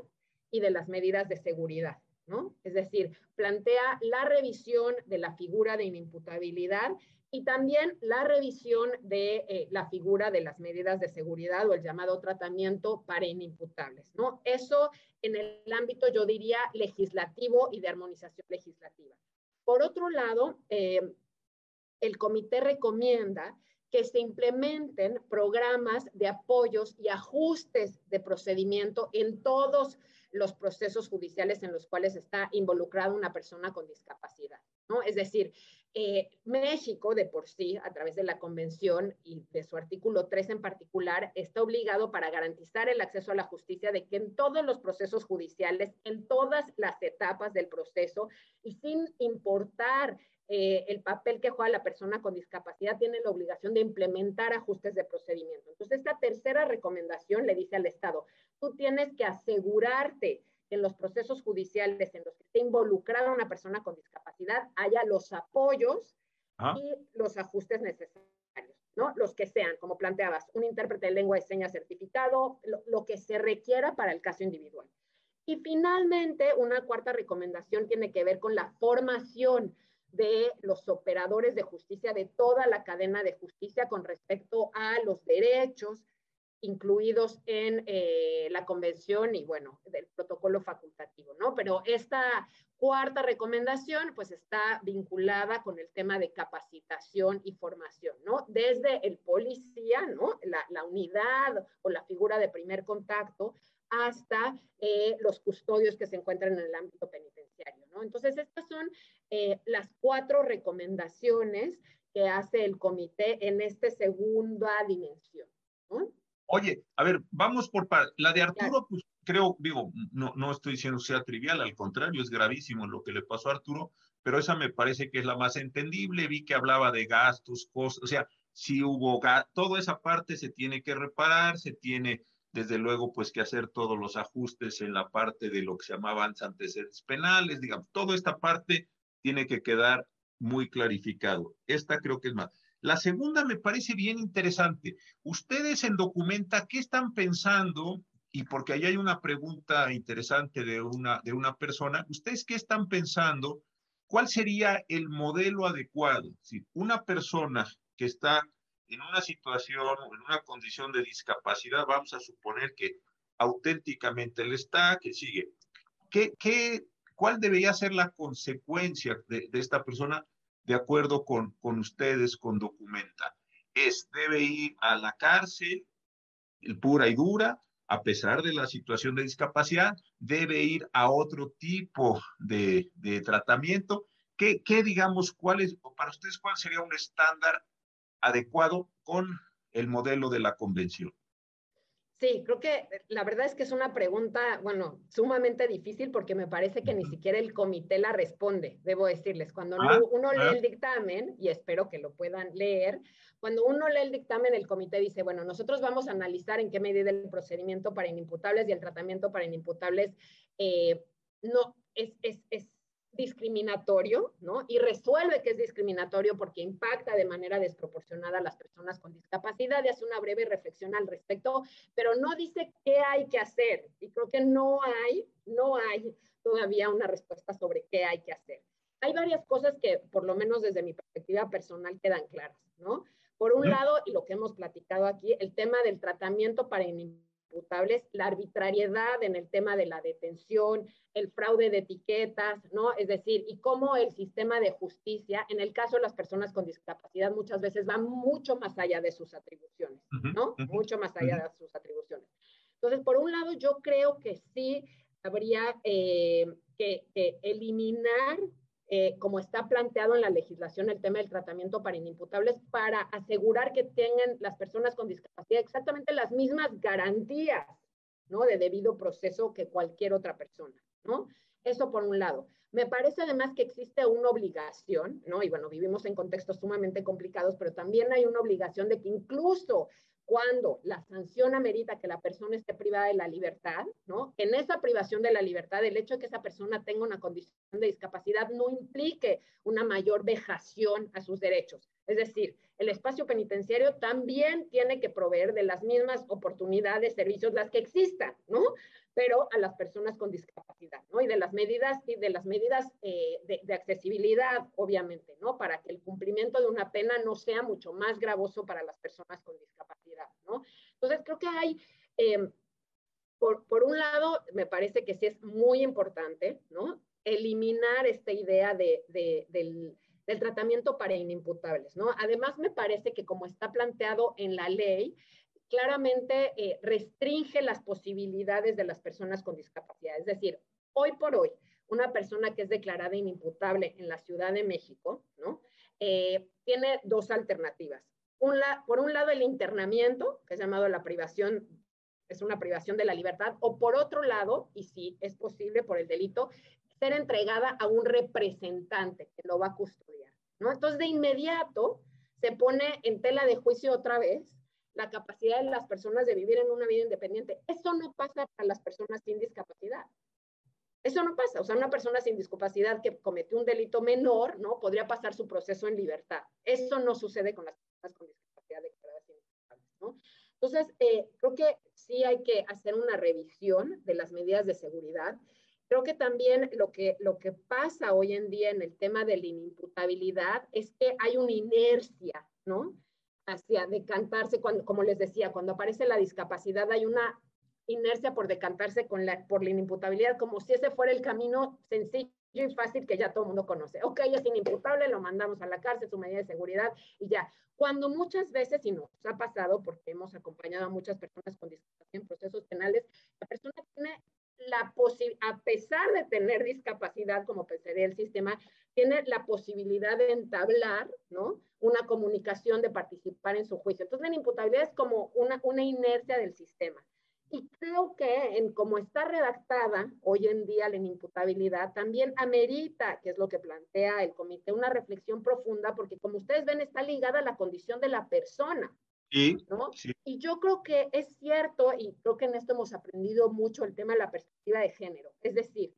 [SPEAKER 2] y de las medidas de seguridad, ¿no? Es decir, plantea la revisión de la figura de inimputabilidad y también la revisión de eh, la figura de las medidas de seguridad o el llamado tratamiento para inimputables, ¿no? Eso en el ámbito, yo diría, legislativo y de armonización legislativa. Por otro lado, eh, el comité recomienda que se implementen programas de apoyos y ajustes de procedimiento en todos los procesos judiciales en los cuales está involucrada una persona con discapacidad. ¿no? Es decir, eh, México de por sí, a través de la convención y de su artículo 3 en particular, está obligado para garantizar el acceso a la justicia de que en todos los procesos judiciales, en todas las etapas del proceso y sin importar eh, el papel que juega la persona con discapacidad tiene la obligación de implementar ajustes de procedimiento. Entonces, esta tercera recomendación le dice al Estado, tú tienes que asegurarte que en los procesos judiciales en los que esté involucrada una persona con discapacidad haya los apoyos y los ajustes necesarios, ¿no? Los que sean, como planteabas, un intérprete de lengua de señas certificado, lo que se requiera para el caso individual. Y finalmente, una cuarta recomendación tiene que ver con la formación de los operadores de justicia, de toda la cadena de justicia con respecto a los derechos incluidos en eh, la convención y, bueno, del protocolo facultativo, ¿no? Pero esta cuarta recomendación, pues está vinculada con el tema de capacitación y formación, ¿no? Desde el policía, ¿no? La, la unidad o la figura de primer contacto hasta eh, los custodios que se encuentran en el ámbito penitenciario, ¿no? Entonces, estas son eh, las cuatro recomendaciones que hace el comité en esta segunda dimensión, ¿no?
[SPEAKER 1] Oye, a ver, vamos por la de Arturo, pues creo, digo, no, no estoy diciendo sea trivial, al contrario, es gravísimo lo que le pasó a Arturo, pero esa me parece que es la más entendible. Vi que hablaba de gastos, costos, o sea, si hubo toda esa parte se tiene que reparar, se tiene desde luego, pues que hacer todos los ajustes en la parte de lo que se llamaban antecedentes penales, digamos, toda esta parte tiene que quedar muy clarificado. Esta creo que es más. La segunda me parece bien interesante. Ustedes en Documenta, ¿qué están pensando? Y porque ahí hay una pregunta interesante de una, de una persona. ¿Ustedes qué están pensando? ¿Cuál sería el modelo adecuado? Si una persona que está en una situación en una condición de discapacidad, vamos a suponer que auténticamente él está, que sigue. ¿Qué, qué, ¿Cuál debería ser la consecuencia de, de esta persona de acuerdo con, con ustedes, con Documenta? Es, debe ir a la cárcel, el pura y dura, a pesar de la situación de discapacidad, debe ir a otro tipo de, de tratamiento. ¿Qué, ¿Qué, digamos, cuál es, para ustedes, cuál sería un estándar adecuado con el modelo de la convención?
[SPEAKER 2] Sí, creo que la verdad es que es una pregunta, bueno, sumamente difícil porque me parece que ni siquiera el comité la responde, debo decirles. Cuando ah, uno lee ah. el dictamen, y espero que lo puedan leer, cuando uno lee el dictamen, el comité dice, bueno, nosotros vamos a analizar en qué medida el procedimiento para inimputables y el tratamiento para inimputables eh, no es, es, es discriminatorio, ¿no? Y resuelve que es discriminatorio porque impacta de manera desproporcionada a las personas con discapacidad y hace una breve reflexión al respecto, pero no dice qué hay que hacer. Y creo que no hay, no hay todavía una respuesta sobre qué hay que hacer. Hay varias cosas que, por lo menos desde mi perspectiva personal, quedan claras, ¿no? Por un lado, y lo que hemos platicado aquí, el tema del tratamiento para la arbitrariedad en el tema de la detención, el fraude de etiquetas, ¿no? Es decir, y cómo el sistema de justicia, en el caso de las personas con discapacidad, muchas veces va mucho más allá de sus atribuciones, ¿no? Mucho más allá de sus atribuciones. Entonces, por un lado, yo creo que sí habría eh, que eliminar eh, como está planteado en la legislación el tema del tratamiento para inimputables, para asegurar que tengan las personas con discapacidad exactamente las mismas garantías, ¿no? De debido proceso que cualquier otra persona, ¿no? Eso por un lado. Me parece además que existe una obligación, ¿no? Y bueno, vivimos en contextos sumamente complicados, pero también hay una obligación de que incluso cuando la sanción amerita que la persona esté privada de la libertad, ¿no? En esa privación de la libertad, el hecho de que esa persona tenga una condición de discapacidad no implique una mayor vejación a sus derechos. Es decir, el espacio penitenciario también tiene que proveer de las mismas oportunidades, servicios, las que existan, ¿no? pero a las personas con discapacidad, ¿no? Y de las medidas, y de las medidas eh, de, accesibilidad, obviamente, ¿no? Para que el cumplimiento de una pena no sea mucho más gravoso para las personas con discapacidad, ¿no? Entonces, creo que hay, em, por, por, un lado, me parece que sí es muy importante, ¿no? Eliminar esta idea de, de, del, del tratamiento para inimputables, ¿no? Además, me parece que como está planteado en la ley, claramente eh, restringe las posibilidades de las personas con discapacidad. Es decir, hoy por hoy, una persona que es declarada inimputable en la Ciudad de México, ¿no? Eh, tiene dos alternativas. por un lado, el internamiento, que es llamado la privación, es una privación de la libertad, o por otro lado, y si es posible por el delito, ser entregada a un representante que lo va a custodiar, ¿no? Entonces, de inmediato se pone en tela de juicio otra vez la capacidad de las personas de vivir en una vida independiente. Eso no pasa para las personas sin discapacidad. Eso no pasa. O sea, una persona sin discapacidad que cometió un delito menor, ¿no? Podría pasar su proceso en libertad. Eso no sucede con las personas con discapacidad declaradas ¿no? Entonces, eh, creo que sí hay que hacer una revisión de las medidas de seguridad. Creo que también lo que, lo que pasa hoy en día en el tema de la inimputabilidad es que hay una inercia, ¿no? Hacia decantarse, cuando, como les decía, cuando aparece la discapacidad hay una inercia por decantarse con la, por la inimputabilidad, como si ese fuera el camino sencillo y fácil que ya todo el mundo conoce. Ok, es inimputable, lo mandamos a la cárcel, su medida de seguridad y ya. Cuando muchas veces, y nos ha pasado porque hemos acompañado a muchas personas con discapacidad en procesos penales, la persona tiene a pesar de tener discapacidad, como pensaría el sistema, tiene la posibilidad de entablar, ¿no? Una comunicación, de participar en su juicio. Entonces, la inimputabilidad es como una, una inercia del sistema. Y creo que en como está redactada hoy en día la inimputabilidad, también amerita, que es lo que plantea el comité, una reflexión profunda, porque como ustedes ven, está ligada a la condición de la persona.
[SPEAKER 1] Sí,
[SPEAKER 2] ¿no? Y yo creo que es cierto, y creo que en esto hemos aprendido mucho el tema de la perspectiva de género. Es decir,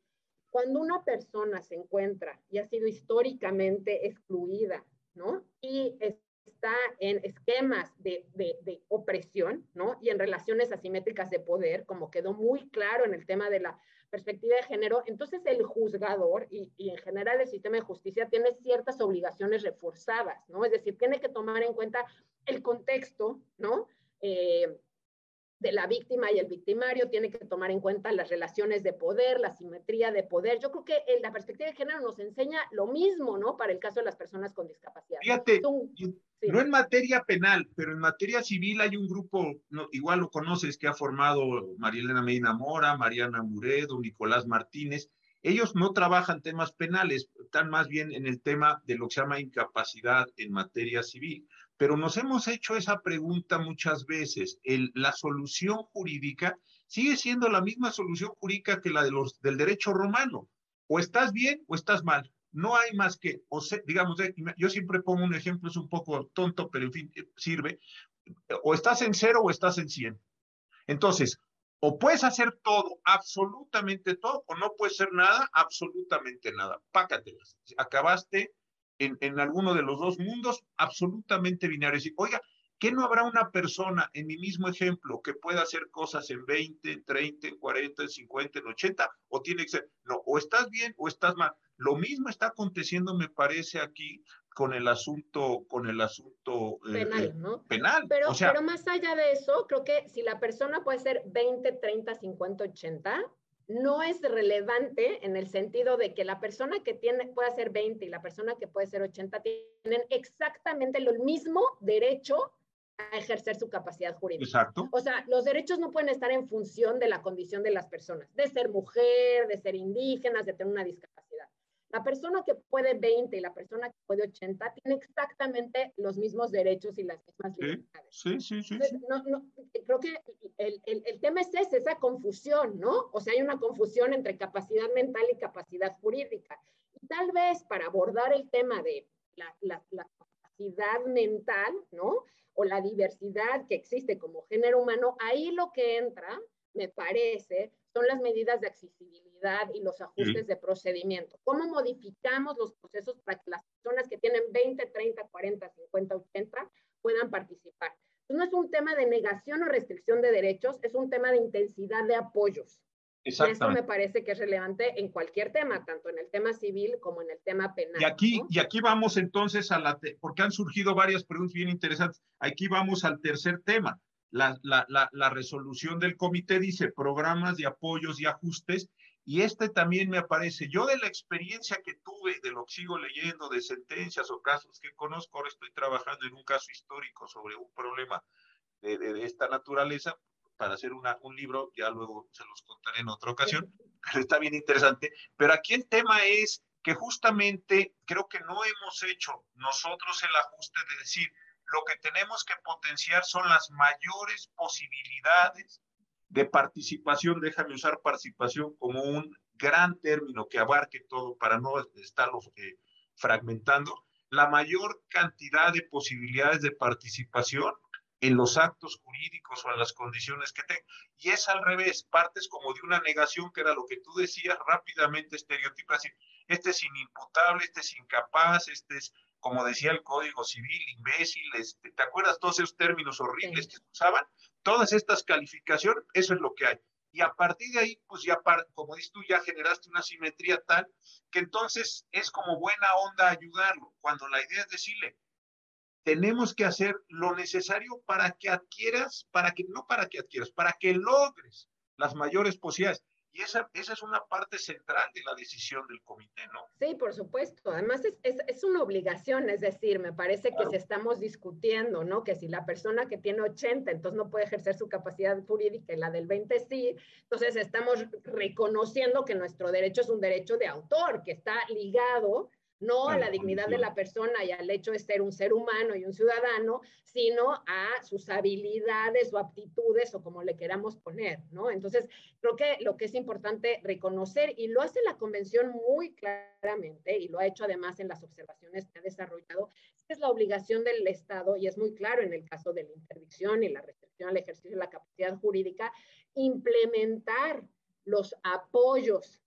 [SPEAKER 2] cuando una persona se encuentra y ha sido históricamente excluida, ¿no? Y es, está en esquemas de, de, opresión, ¿no? Y en relaciones asimétricas de poder, como quedó muy claro en el tema de la perspectiva de género, entonces el juzgador y, en general el sistema de justicia tiene ciertas obligaciones reforzadas, ¿no? Es decir, tiene que tomar en cuenta el contexto, ¿no? Eh, de la víctima y el victimario, tiene que tomar en cuenta las relaciones de poder, la simetría de poder. Yo creo que en la perspectiva de género nos enseña lo mismo, ¿no? Para el caso de las personas con discapacidad.
[SPEAKER 1] Fíjate, no en materia penal, pero en materia civil hay un grupo, no, igual lo conoces, que ha formado Marielena Medina Mora, Mariana Muredo, Nicolás Martínez. Ellos no trabajan temas penales, están más bien en el tema de lo que se llama incapacidad en materia civil. Pero nos hemos hecho esa pregunta muchas veces. La solución jurídica sigue siendo la misma solución jurídica que la de los, del derecho romano. O estás bien o estás mal. No hay más que, o digamos, eh, yo siempre pongo un ejemplo, es un poco tonto, pero en fin, eh, sirve. O estás en cero o estás en cien. Entonces, o puedes hacer todo, absolutamente todo, o no puedes hacer nada, absolutamente nada. Pácatelas. Acabaste en, en alguno de los dos mundos absolutamente binarios. Y, oiga, ¿qué no habrá una persona en mi mismo ejemplo que pueda hacer cosas en 20, en 30, en 40, en 50, en 80? O tiene que ser, no, o estás bien o estás mal. Lo mismo está aconteciendo, me parece, aquí con el asunto, con el asunto
[SPEAKER 2] eh, penal,
[SPEAKER 1] eh,
[SPEAKER 2] ¿no?
[SPEAKER 1] Penal.
[SPEAKER 2] Pero, pero más allá de eso, creo que si la persona puede ser 20, 30, 50, 80, no es relevante en el sentido de que la persona que tiene, puede ser 20 y la persona que puede ser 80 tienen exactamente el mismo derecho a ejercer su capacidad jurídica.
[SPEAKER 1] Exacto.
[SPEAKER 2] O sea, los derechos no pueden estar en función de la condición de las personas, de ser mujer, de ser indígenas, de tener una discapacidad. La persona que puede 20 y la persona que puede 80 tiene exactamente los mismos derechos y las mismas libertades.
[SPEAKER 1] Sí, sí, sí.
[SPEAKER 2] no, no, creo que el, el, el, tema es ese, esa confusión, ¿no? O sea, hay una confusión entre capacidad mental y capacidad jurídica. Y tal vez para abordar el tema de la, la, la capacidad mental, ¿no? O la diversidad que existe como género humano, ahí lo que entra, me parece, son las medidas de accesibilidad y los ajustes de procedimiento. ¿Cómo modificamos los procesos para que las personas que tienen 20, 30, 40, 50, 80 puedan participar? Entonces, no es un tema de negación o restricción de derechos, es un tema de intensidad de apoyos. Y eso me parece que es relevante en cualquier tema, tanto en el tema civil como en el tema penal.
[SPEAKER 1] Y aquí, ¿no? y aquí vamos entonces a la, porque han surgido varias preguntas bien interesantes. Aquí vamos al tercer tema la, resolución del comité dice programas de apoyos y ajustes, y este también me aparece. Yo de la experiencia que tuve, de lo que sigo leyendo, de sentencias o casos que conozco, ahora estoy trabajando en un caso histórico sobre un problema de, esta naturaleza, para hacer un libro, ya luego se los contaré en otra ocasión, pero está bien interesante. Pero aquí el tema es que justamente creo que no hemos hecho nosotros el ajuste de decir, lo que tenemos que potenciar son las mayores posibilidades de participación, déjame usar participación como un gran término que abarque todo para no estarlos eh, fragmentando, la mayor cantidad de posibilidades de participación en los actos jurídicos o en las condiciones que tengan. Y es al revés, partes como de una negación, que era lo que tú decías, rápidamente estereotipas, este es inimputable, este es incapaz, este es, como decía el Código Civil, imbécil, este, ¿te acuerdas todos esos términos horribles que usaban? Todas estas calificaciones, eso es lo que hay. Y a partir de ahí, pues ya, como dices tú, ya generaste una simetría tal que entonces es como buena onda ayudarlo, cuando la idea es decirle, tenemos que hacer lo necesario para que adquieras, para que, no para que adquieras, para que logres las mayores posibilidades. Y esa, esa es una parte central de la decisión del comité, ¿no?
[SPEAKER 2] Sí, por supuesto. Además, es, es, es una obligación, es decir, me parece que si estamos discutiendo, ¿no? Que si la persona que tiene 80, entonces no puede ejercer su capacidad jurídica y la del 20 sí, entonces estamos reconociendo que nuestro derecho es un derecho de autor, que está ligado no a la dignidad de la persona y al hecho de ser un ser humano y un ciudadano, sino a sus habilidades o aptitudes o como le queramos poner, ¿no? Entonces, creo que lo que es importante reconocer, y lo hace la convención muy claramente, y lo ha hecho además en las observaciones que ha desarrollado, es la obligación del Estado, y es muy claro en el caso de la interdicción y la restricción al ejercicio de la capacidad jurídica, implementar los apoyos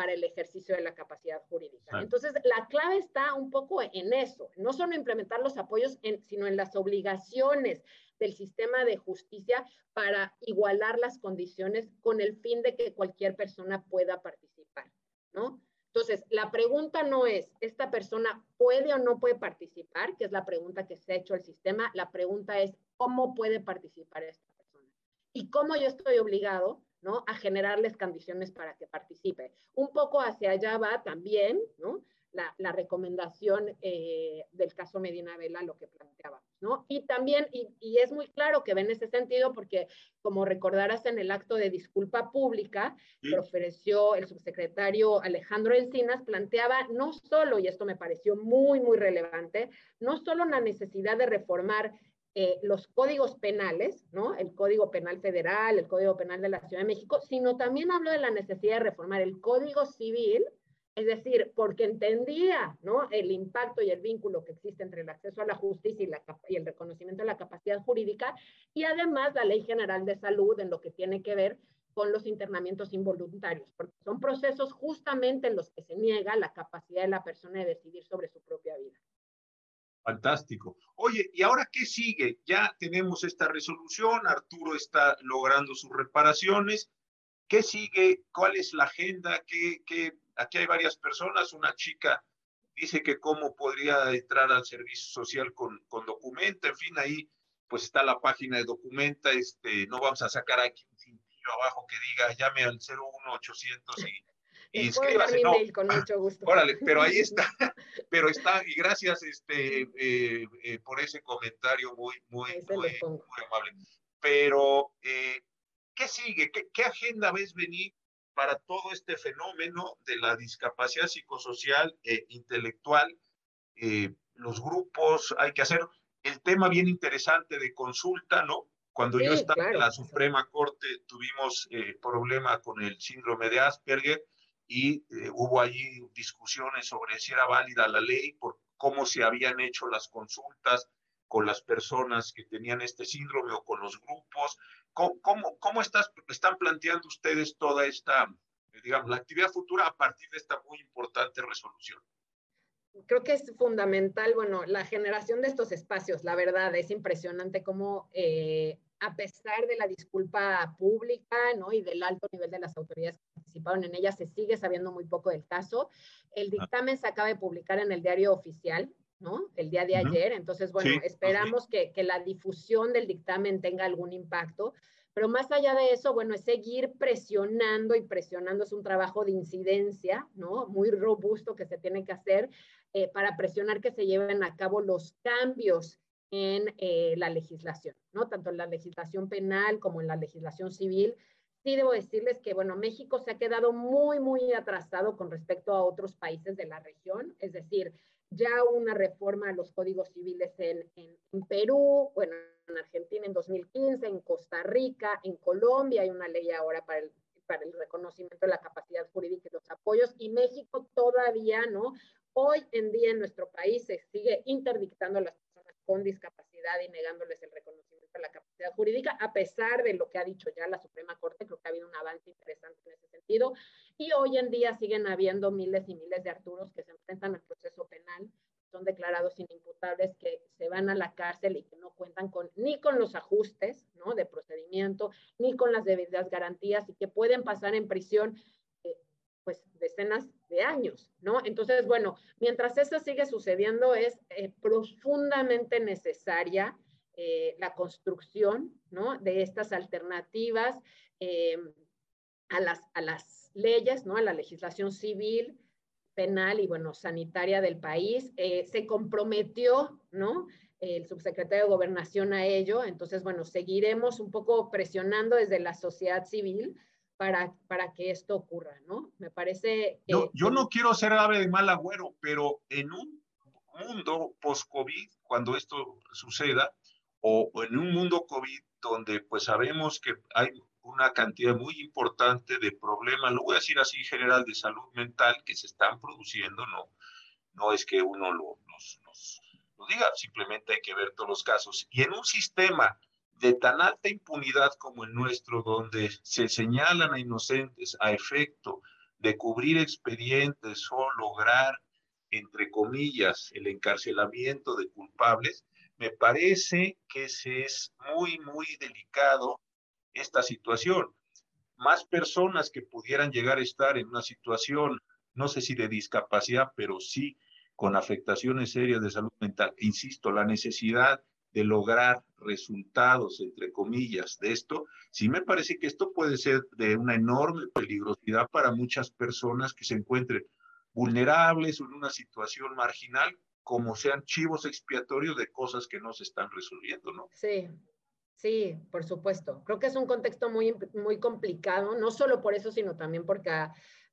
[SPEAKER 2] para el ejercicio de la capacidad jurídica. Entonces, la clave está un poco en eso, no solo implementar los apoyos, sino en las obligaciones del sistema de justicia para igualar las condiciones con el fin de que cualquier persona pueda participar, ¿no? Entonces, la pregunta no es, ¿esta persona puede o no puede participar? Que es la pregunta que se ha hecho el sistema. La pregunta es, ¿cómo puede participar esta persona? Y cómo yo estoy obligado ¿no? A generarles condiciones para que participe. Un poco hacia allá va también, ¿no? La, recomendación eh, del caso Medina Vela, lo que planteábamos, ¿no? Y también, y, es muy claro que ve en ese sentido, porque como recordarás en el acto de disculpa pública que ofreció el subsecretario Alejandro Encinas, planteaba no solo, y esto me pareció muy, muy relevante, no solo la necesidad de reformar eh, los códigos penales, ¿no? El Código Penal Federal, el Código Penal de la Ciudad de México, sino también habló de la necesidad de reformar el Código Civil, es decir, porque entendía, ¿no? El impacto y el vínculo que existe entre el acceso a la justicia y, el reconocimiento de la capacidad jurídica, y además la Ley General de Salud en lo que tiene que ver con los internamientos involuntarios, porque son procesos justamente en los que se niega la capacidad de la persona de decidir sobre su propia vida.
[SPEAKER 1] Fantástico. Oye, ¿y ahora qué sigue? Ya tenemos esta resolución, Arturo está logrando sus reparaciones. ¿Qué sigue? ¿Cuál es la agenda? ¿Qué, qué? Aquí hay varias personas. Una chica dice que cómo podría entrar al servicio social con, con documento. En fin, ahí pues está la página de documenta. Este, no vamos a sacar aquí un cintillo abajo que diga llame al 01800 y y
[SPEAKER 2] escríbase, no, con mucho gusto.
[SPEAKER 1] Órale, pero ahí está, *laughs* pero está, y gracias este, eh, eh, por ese comentario muy, muy, muy, amable. Pero, eh, ¿qué sigue? ¿Qué, ¿Qué, agenda ves venir para todo este fenómeno de la discapacidad psicosocial e intelectual? los grupos, hay que hacer el tema bien interesante de consulta, ¿no? Cuando yo estaba en la Suprema Corte tuvimos problema con el síndrome de Asperger, y eh, hubo allí discusiones sobre si era válida la ley, por cómo se habían hecho las consultas con las personas que tenían este síndrome o con los grupos. ¿Cómo, cómo, cómo estás, están planteando ustedes toda esta, digamos, la actividad futura a partir de esta muy importante resolución?
[SPEAKER 2] Creo que es fundamental, bueno, la generación de estos espacios, la verdad, es impresionante cómo eh, a pesar de la disculpa pública ¿no? y del alto nivel de las autoridades que participaron en ella, se sigue sabiendo muy poco del caso. El ah. dictamen se acaba de publicar en el diario oficial, ¿no? El día de ayer. Entonces, bueno, esperamos que, que, la difusión del dictamen tenga algún impacto. Pero más allá de eso, bueno, es seguir presionando y presionando. Es un trabajo de incidencia, ¿no? Muy robusto que se tiene que hacer eh, para presionar que se lleven a cabo los cambios en eh, la legislación, ¿no? Tanto en la legislación penal como en la legislación civil. Sí debo decirles que, bueno, México se ha quedado muy, muy atrasado con respecto a otros países de la región, es decir, ya una reforma a los códigos civiles en, en, en Perú, bueno, en Argentina en 2015, en Costa Rica, en Colombia hay una ley ahora para el, para el reconocimiento de la capacidad jurídica y los apoyos, y México todavía, ¿no? Hoy en día en nuestro país se sigue interdictando las con discapacidad y negándoles el reconocimiento de la capacidad jurídica, a pesar de lo que ha dicho ya la Suprema Corte, creo que ha habido un avance interesante en ese sentido. Y hoy en día siguen habiendo miles y miles de Arturos que se enfrentan al proceso penal, son declarados inimputables, que se van a la cárcel y que no cuentan con, ni con los ajustes ¿no? de procedimiento, ni con las debidas garantías y que pueden pasar en prisión pues decenas de años, ¿no? Entonces, bueno, mientras eso sigue sucediendo, es eh, profundamente necesaria eh, la construcción, ¿no? De estas alternativas a, las, a las leyes, ¿no? A la legislación civil, penal y, bueno, sanitaria del país. Eh, se comprometió, ¿no? El subsecretario de Gobernación a ello. Entonces, bueno, seguiremos un poco presionando desde la sociedad civil para, para que esto ocurra, ¿no? Me parece...
[SPEAKER 1] Que, yo, yo no quiero ser ave de mal agüero, pero en un mundo post-COVID, cuando esto suceda, o en un mundo COVID donde pues sabemos que hay una cantidad muy importante de problemas, lo voy a decir así en general, de salud mental que se están produciendo, no, no es que uno lo, lo diga, simplemente hay que ver todos los casos. Y en un sistema de tan alta impunidad como el nuestro, donde se señalan a inocentes a efecto de cubrir expedientes o lograr, entre comillas, el encarcelamiento de culpables, me parece que se es muy, muy delicado esta situación. Más personas que pudieran llegar a estar en una situación, no sé si de discapacidad, pero sí con afectaciones serias de salud mental. Insisto, la necesidad de lograr resultados, entre comillas, de esto, sí me parece que esto puede ser de una enorme peligrosidad para muchas personas que se encuentren vulnerables o en una situación marginal, como sean chivos expiatorios de cosas que no se están resolviendo, ¿no?
[SPEAKER 2] Sí, Sí, por supuesto. Creo que es un contexto muy, muy complicado, no solo por eso, sino también porque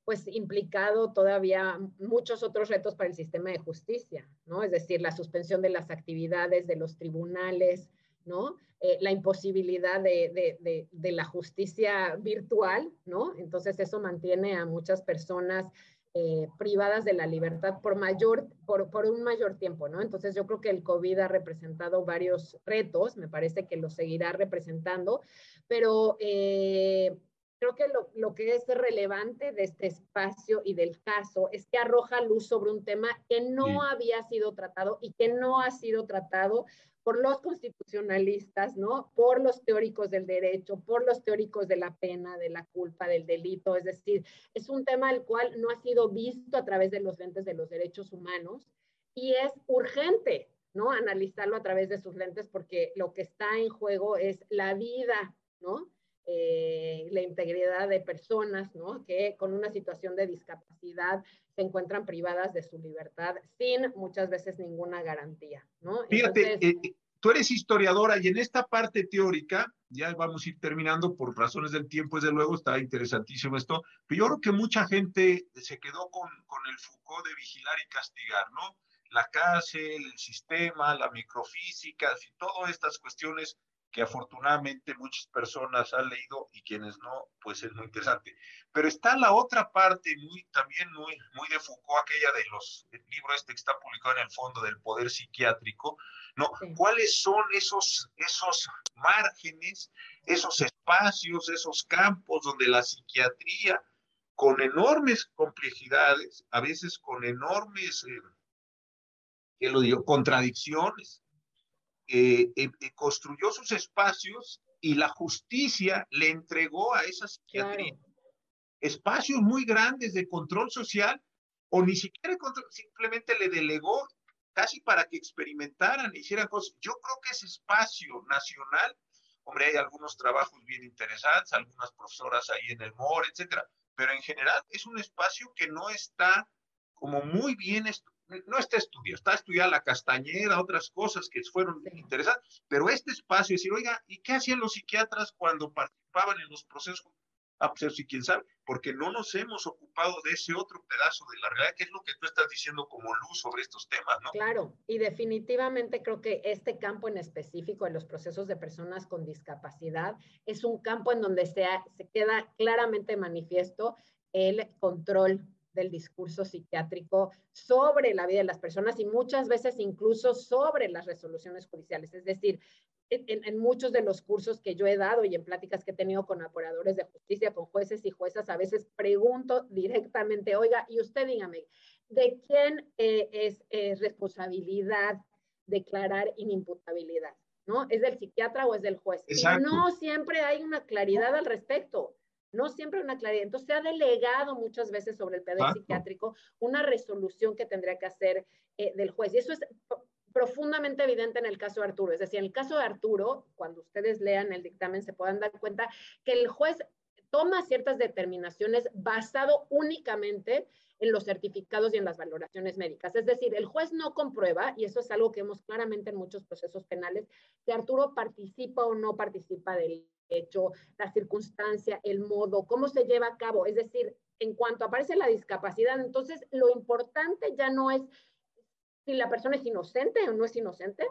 [SPEAKER 2] pues, implicado todavía muchos otros retos para el sistema de justicia, ¿no? Es decir, la suspensión de las actividades de los tribunales, ¿no? Eh, la imposibilidad de, de, de, la justicia virtual, ¿no? Entonces eso mantiene a muchas personas eh, privadas de la libertad por mayor, por, por, un mayor tiempo, ¿no? Entonces yo creo que el COVID ha representado varios retos, me parece que lo seguirá representando, pero eh, creo que lo, lo, que es relevante de este espacio y del caso es que arroja luz sobre un tema que no había sido tratado y que no ha sido tratado por los constitucionalistas, ¿no? Por los teóricos del derecho, por los teóricos de la pena, de la culpa, del delito. Es decir, es un tema al cual no ha sido visto a través de los lentes de los derechos humanos y es urgente, ¿no? Analizarlo a través de sus lentes porque lo que está en juego es la vida, ¿no? Eh, la integridad de personas, ¿no? Que con una situación de discapacidad se encuentran privadas de su libertad sin muchas veces ninguna garantía, ¿no?
[SPEAKER 1] Fíjate, eh, eh, tú eres historiadora y en esta parte teórica, ya vamos a ir terminando por razones del tiempo, desde luego está interesantísimo esto, pero yo creo que mucha gente se quedó con, con el Foucault de vigilar y castigar, ¿no? La cárcel, el sistema, la microfísica, todas estas cuestiones que afortunadamente muchas personas han leído y quienes no, pues es muy interesante. Pero está la otra parte muy también muy, muy de Foucault, aquella de los el libro este que está publicado en el fondo del poder psiquiátrico, ¿no? ¿Cuáles son esos, esos márgenes, esos espacios, esos campos donde la psiquiatría, con enormes complejidades, a veces con enormes, eh, ¿qué lo digo?, contradicciones, eh, eh, eh, construyó sus espacios y la justicia le entregó a esa psiquiatría espacios muy grandes de control social o ni siquiera control, simplemente le delegó casi para que experimentaran, hicieran cosas. Yo creo que ese espacio nacional, hombre, hay algunos trabajos bien interesantes, algunas profesoras ahí en el MOR, etcétera, pero en general es un espacio que no está como muy bien estructurado no está estudiado, está estudiada la castañeda, otras cosas que fueron interesantes, pero este espacio, decir, oiga, ¿y qué hacían los psiquiatras cuando participaban en los procesos? Ah, pues sí, quién sabe, porque no nos hemos ocupado de ese otro pedazo de la realidad, que es lo que tú estás diciendo como luz sobre estos temas, ¿no?
[SPEAKER 2] Claro, y definitivamente creo que este campo en específico de los procesos de personas con discapacidad es un campo en donde se, se queda claramente manifiesto el control del discurso psiquiátrico sobre la vida de las personas y muchas veces incluso sobre las resoluciones judiciales. Es decir, en, muchos de los cursos que yo he dado y en pláticas que he tenido con apuradores de justicia, con jueces y juezas, a veces pregunto directamente, oiga, y usted dígame, ¿de quién eh, es responsabilidad declarar inimputabilidad? ¿No? ¿Es del psiquiatra o es del juez? Y no siempre hay una claridad al respecto. No siempre una claridad. Entonces se ha delegado muchas veces sobre el pedo psiquiátrico una resolución que tendría que hacer eh, del juez. Y eso es profundamente evidente en el caso de Arturo. Es decir, en el caso de Arturo, cuando ustedes lean el dictamen, se puedan dar cuenta que el juez toma ciertas determinaciones basado únicamente en los certificados y en las valoraciones médicas. Es decir, el juez no comprueba, y eso es algo que vemos claramente en muchos procesos penales, que Arturo participa o no participa del hecho, la circunstancia, el modo, cómo se lleva a cabo. Es decir, en cuanto aparece la discapacidad, entonces lo importante ya no es si la persona es inocente o no es inocente,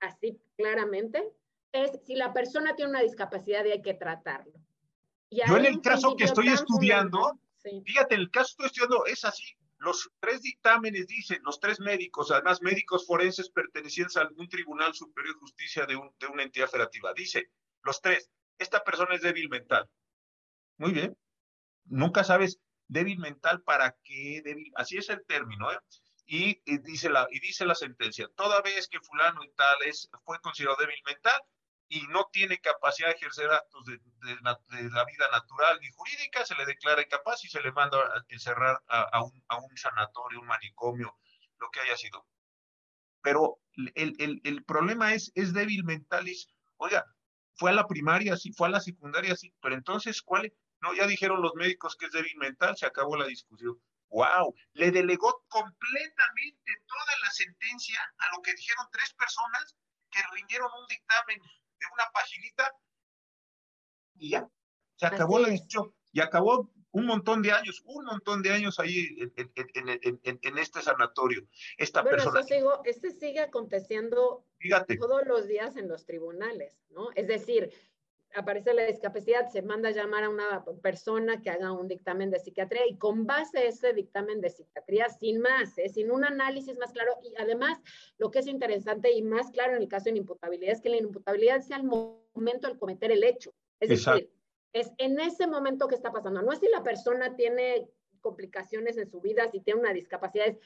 [SPEAKER 2] así claramente, es si la persona tiene una discapacidad y hay que tratarlo.
[SPEAKER 1] Yo en el caso que estoy estudiando, fíjate, el caso que estoy estudiando es así. Los tres dictámenes dicen, los tres médicos, además médicos forenses pertenecientes a algún tribunal superior de justicia de, de una entidad federativa, dice, los tres, esta persona es débil mental. Muy bien. Nunca sabes débil mental para qué débil, así es el término, ¿eh? y, dice la, y dice la sentencia, toda vez que fulano y tal es, fue considerado débil mental y no tiene capacidad de ejercer actos de, la vida natural ni jurídica, se le declara incapaz y se le manda a encerrar a, un, a un sanatorio, un manicomio, lo que haya sido. Pero el, el, el problema es, es débil mental, es, oiga, fue a la primaria, sí, fue a la secundaria, sí, pero entonces, ¿cuál? No, ya dijeron los médicos que es débil mental, se acabó la discusión. ¡Wow! Le delegó completamente toda la sentencia a lo que dijeron tres personas que rindieron un dictamen de una paginita y ya. Se acabó la discusión y acabó un montón de años, un montón de años ahí en, este sanatorio. Esta persona.
[SPEAKER 2] este sigue aconteciendo todos los días en los tribunales, ¿no? Es decir, aparece la discapacidad, se manda a llamar a una persona que haga un dictamen de psiquiatría y con base a ese dictamen de psiquiatría, sin más, ¿eh? sin un análisis más claro. Y además, lo que es interesante y más claro en el caso de la imputabilidad es que la imputabilidad sea el momento de cometer el hecho. Es decir, es en ese momento que está pasando. No es si la persona tiene complicaciones en su vida, si tiene una discapacidad, es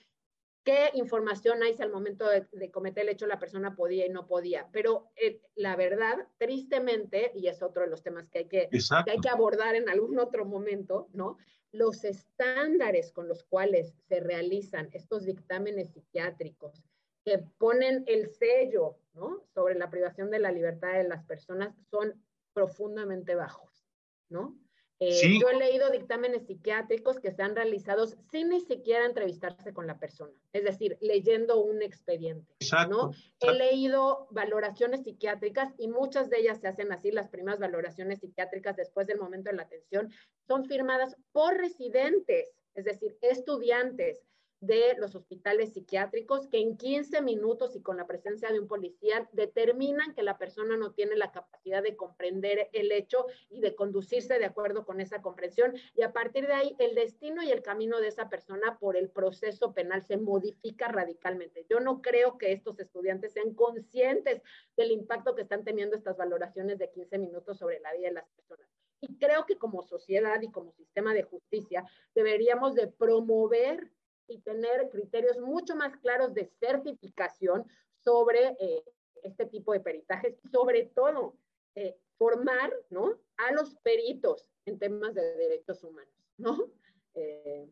[SPEAKER 2] qué información hay si al momento de, cometer el hecho la persona podía y no podía. Pero eh, la verdad, tristemente, y es otro de los temas que hay que, que hay que abordar en algún otro momento, ¿no? Los estándares con los cuales se realizan estos dictámenes psiquiátricos que ponen el sello, ¿no? Sobre la privación de la libertad de las personas son profundamente bajos, ¿no? Eh, yo he leído dictámenes psiquiátricos que se han realizado sin ni siquiera entrevistarse con la persona, es decir, leyendo un expediente. ¿no? He leído valoraciones psiquiátricas y muchas de ellas se hacen así, las primeras valoraciones psiquiátricas después del momento de la atención son firmadas por residentes, es decir, estudiantes de los hospitales psiquiátricos que en 15 minutos y con la presencia de un policía determinan que la persona no tiene la capacidad de comprender el hecho y de conducirse de acuerdo con esa comprensión y a partir de ahí el destino y el camino de esa persona por el proceso penal se modifica radicalmente. Yo no creo que estos estudiantes sean conscientes del impacto que están teniendo estas valoraciones de 15 minutos sobre la vida de las personas. Y creo que como sociedad y como sistema de justicia deberíamos de promover y tener criterios mucho más claros de certificación sobre eh, este tipo de peritajes y sobre todo eh, formar ¿no? a los peritos en temas de derechos humanos. ¿no?
[SPEAKER 1] Eh,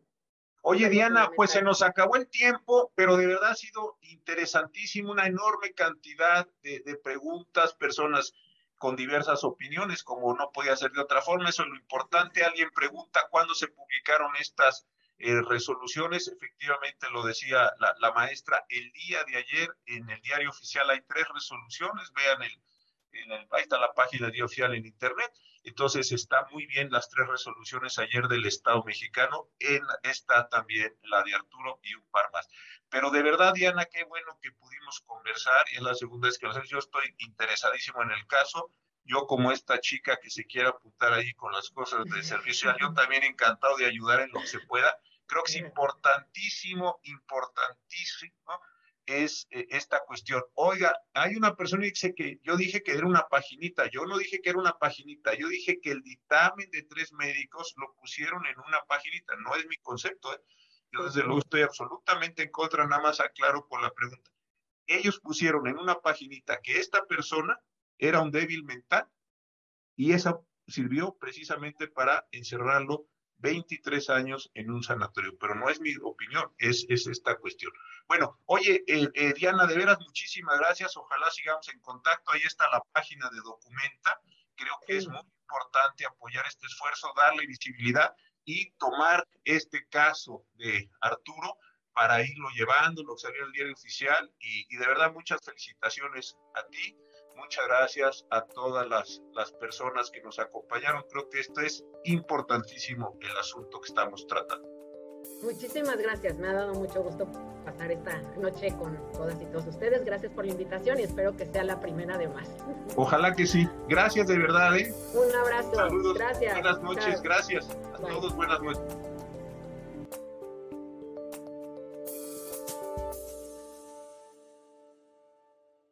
[SPEAKER 1] Oye, Diana, pues se nos acabó el tiempo, pero de verdad ha sido interesantísimo, una enorme cantidad de, de preguntas, personas con diversas opiniones, como no podía ser de otra forma. Eso es lo importante. Alguien pregunta cuándo se publicaron estas eh, resoluciones, efectivamente lo decía la, maestra, el día de ayer en el diario oficial hay tres resoluciones, vean el, en el, ahí está la página del diario oficial en internet, entonces está muy bien las tres resoluciones ayer del Estado mexicano, en está también la de Arturo y un par más. Pero de verdad, Diana, qué bueno que pudimos conversar y es la segunda vez que lo hacemos. Yo estoy interesadísimo en el caso. Yo como esta chica que se quiera apuntar ahí con las cosas de servicio, yo también encantado de ayudar en lo que se pueda Creo que es importantísimo, importantísimo es eh, esta cuestión. Oiga, hay una persona que dice que yo dije que era una paginita, yo no dije que era una paginita, yo dije que el dictamen de tres médicos lo pusieron en una paginita, no es mi concepto. ¿eh? Yo desde luego estoy absolutamente en contra, nada más aclaro por la pregunta. Ellos pusieron en una paginita que esta persona era un débil mental y esa sirvió precisamente para encerrarlo 23 años en un sanatorio, pero no es mi opinión, es, es esta cuestión. Bueno, oye, eh, eh, Diana, de veras, muchísimas gracias, ojalá sigamos en contacto, ahí está la página de Documenta, creo que es muy importante apoyar este esfuerzo, darle visibilidad y tomar este caso de Arturo para irlo llevando, lo que salió el diario oficial y, y de verdad muchas felicitaciones a ti muchas gracias a todas las, las personas que nos acompañaron. Creo que esto es importantísimo el asunto que estamos tratando.
[SPEAKER 2] Muchísimas gracias, me ha dado mucho gusto pasar esta noche con todas y todos ustedes. Gracias por la invitación y espero que sea la primera de más.
[SPEAKER 1] Ojalá que sí. Gracias de verdad. ¿eh?
[SPEAKER 2] Un abrazo.
[SPEAKER 1] Saludos. Gracias. Buenas noches. Gracias. A todos buenas noches.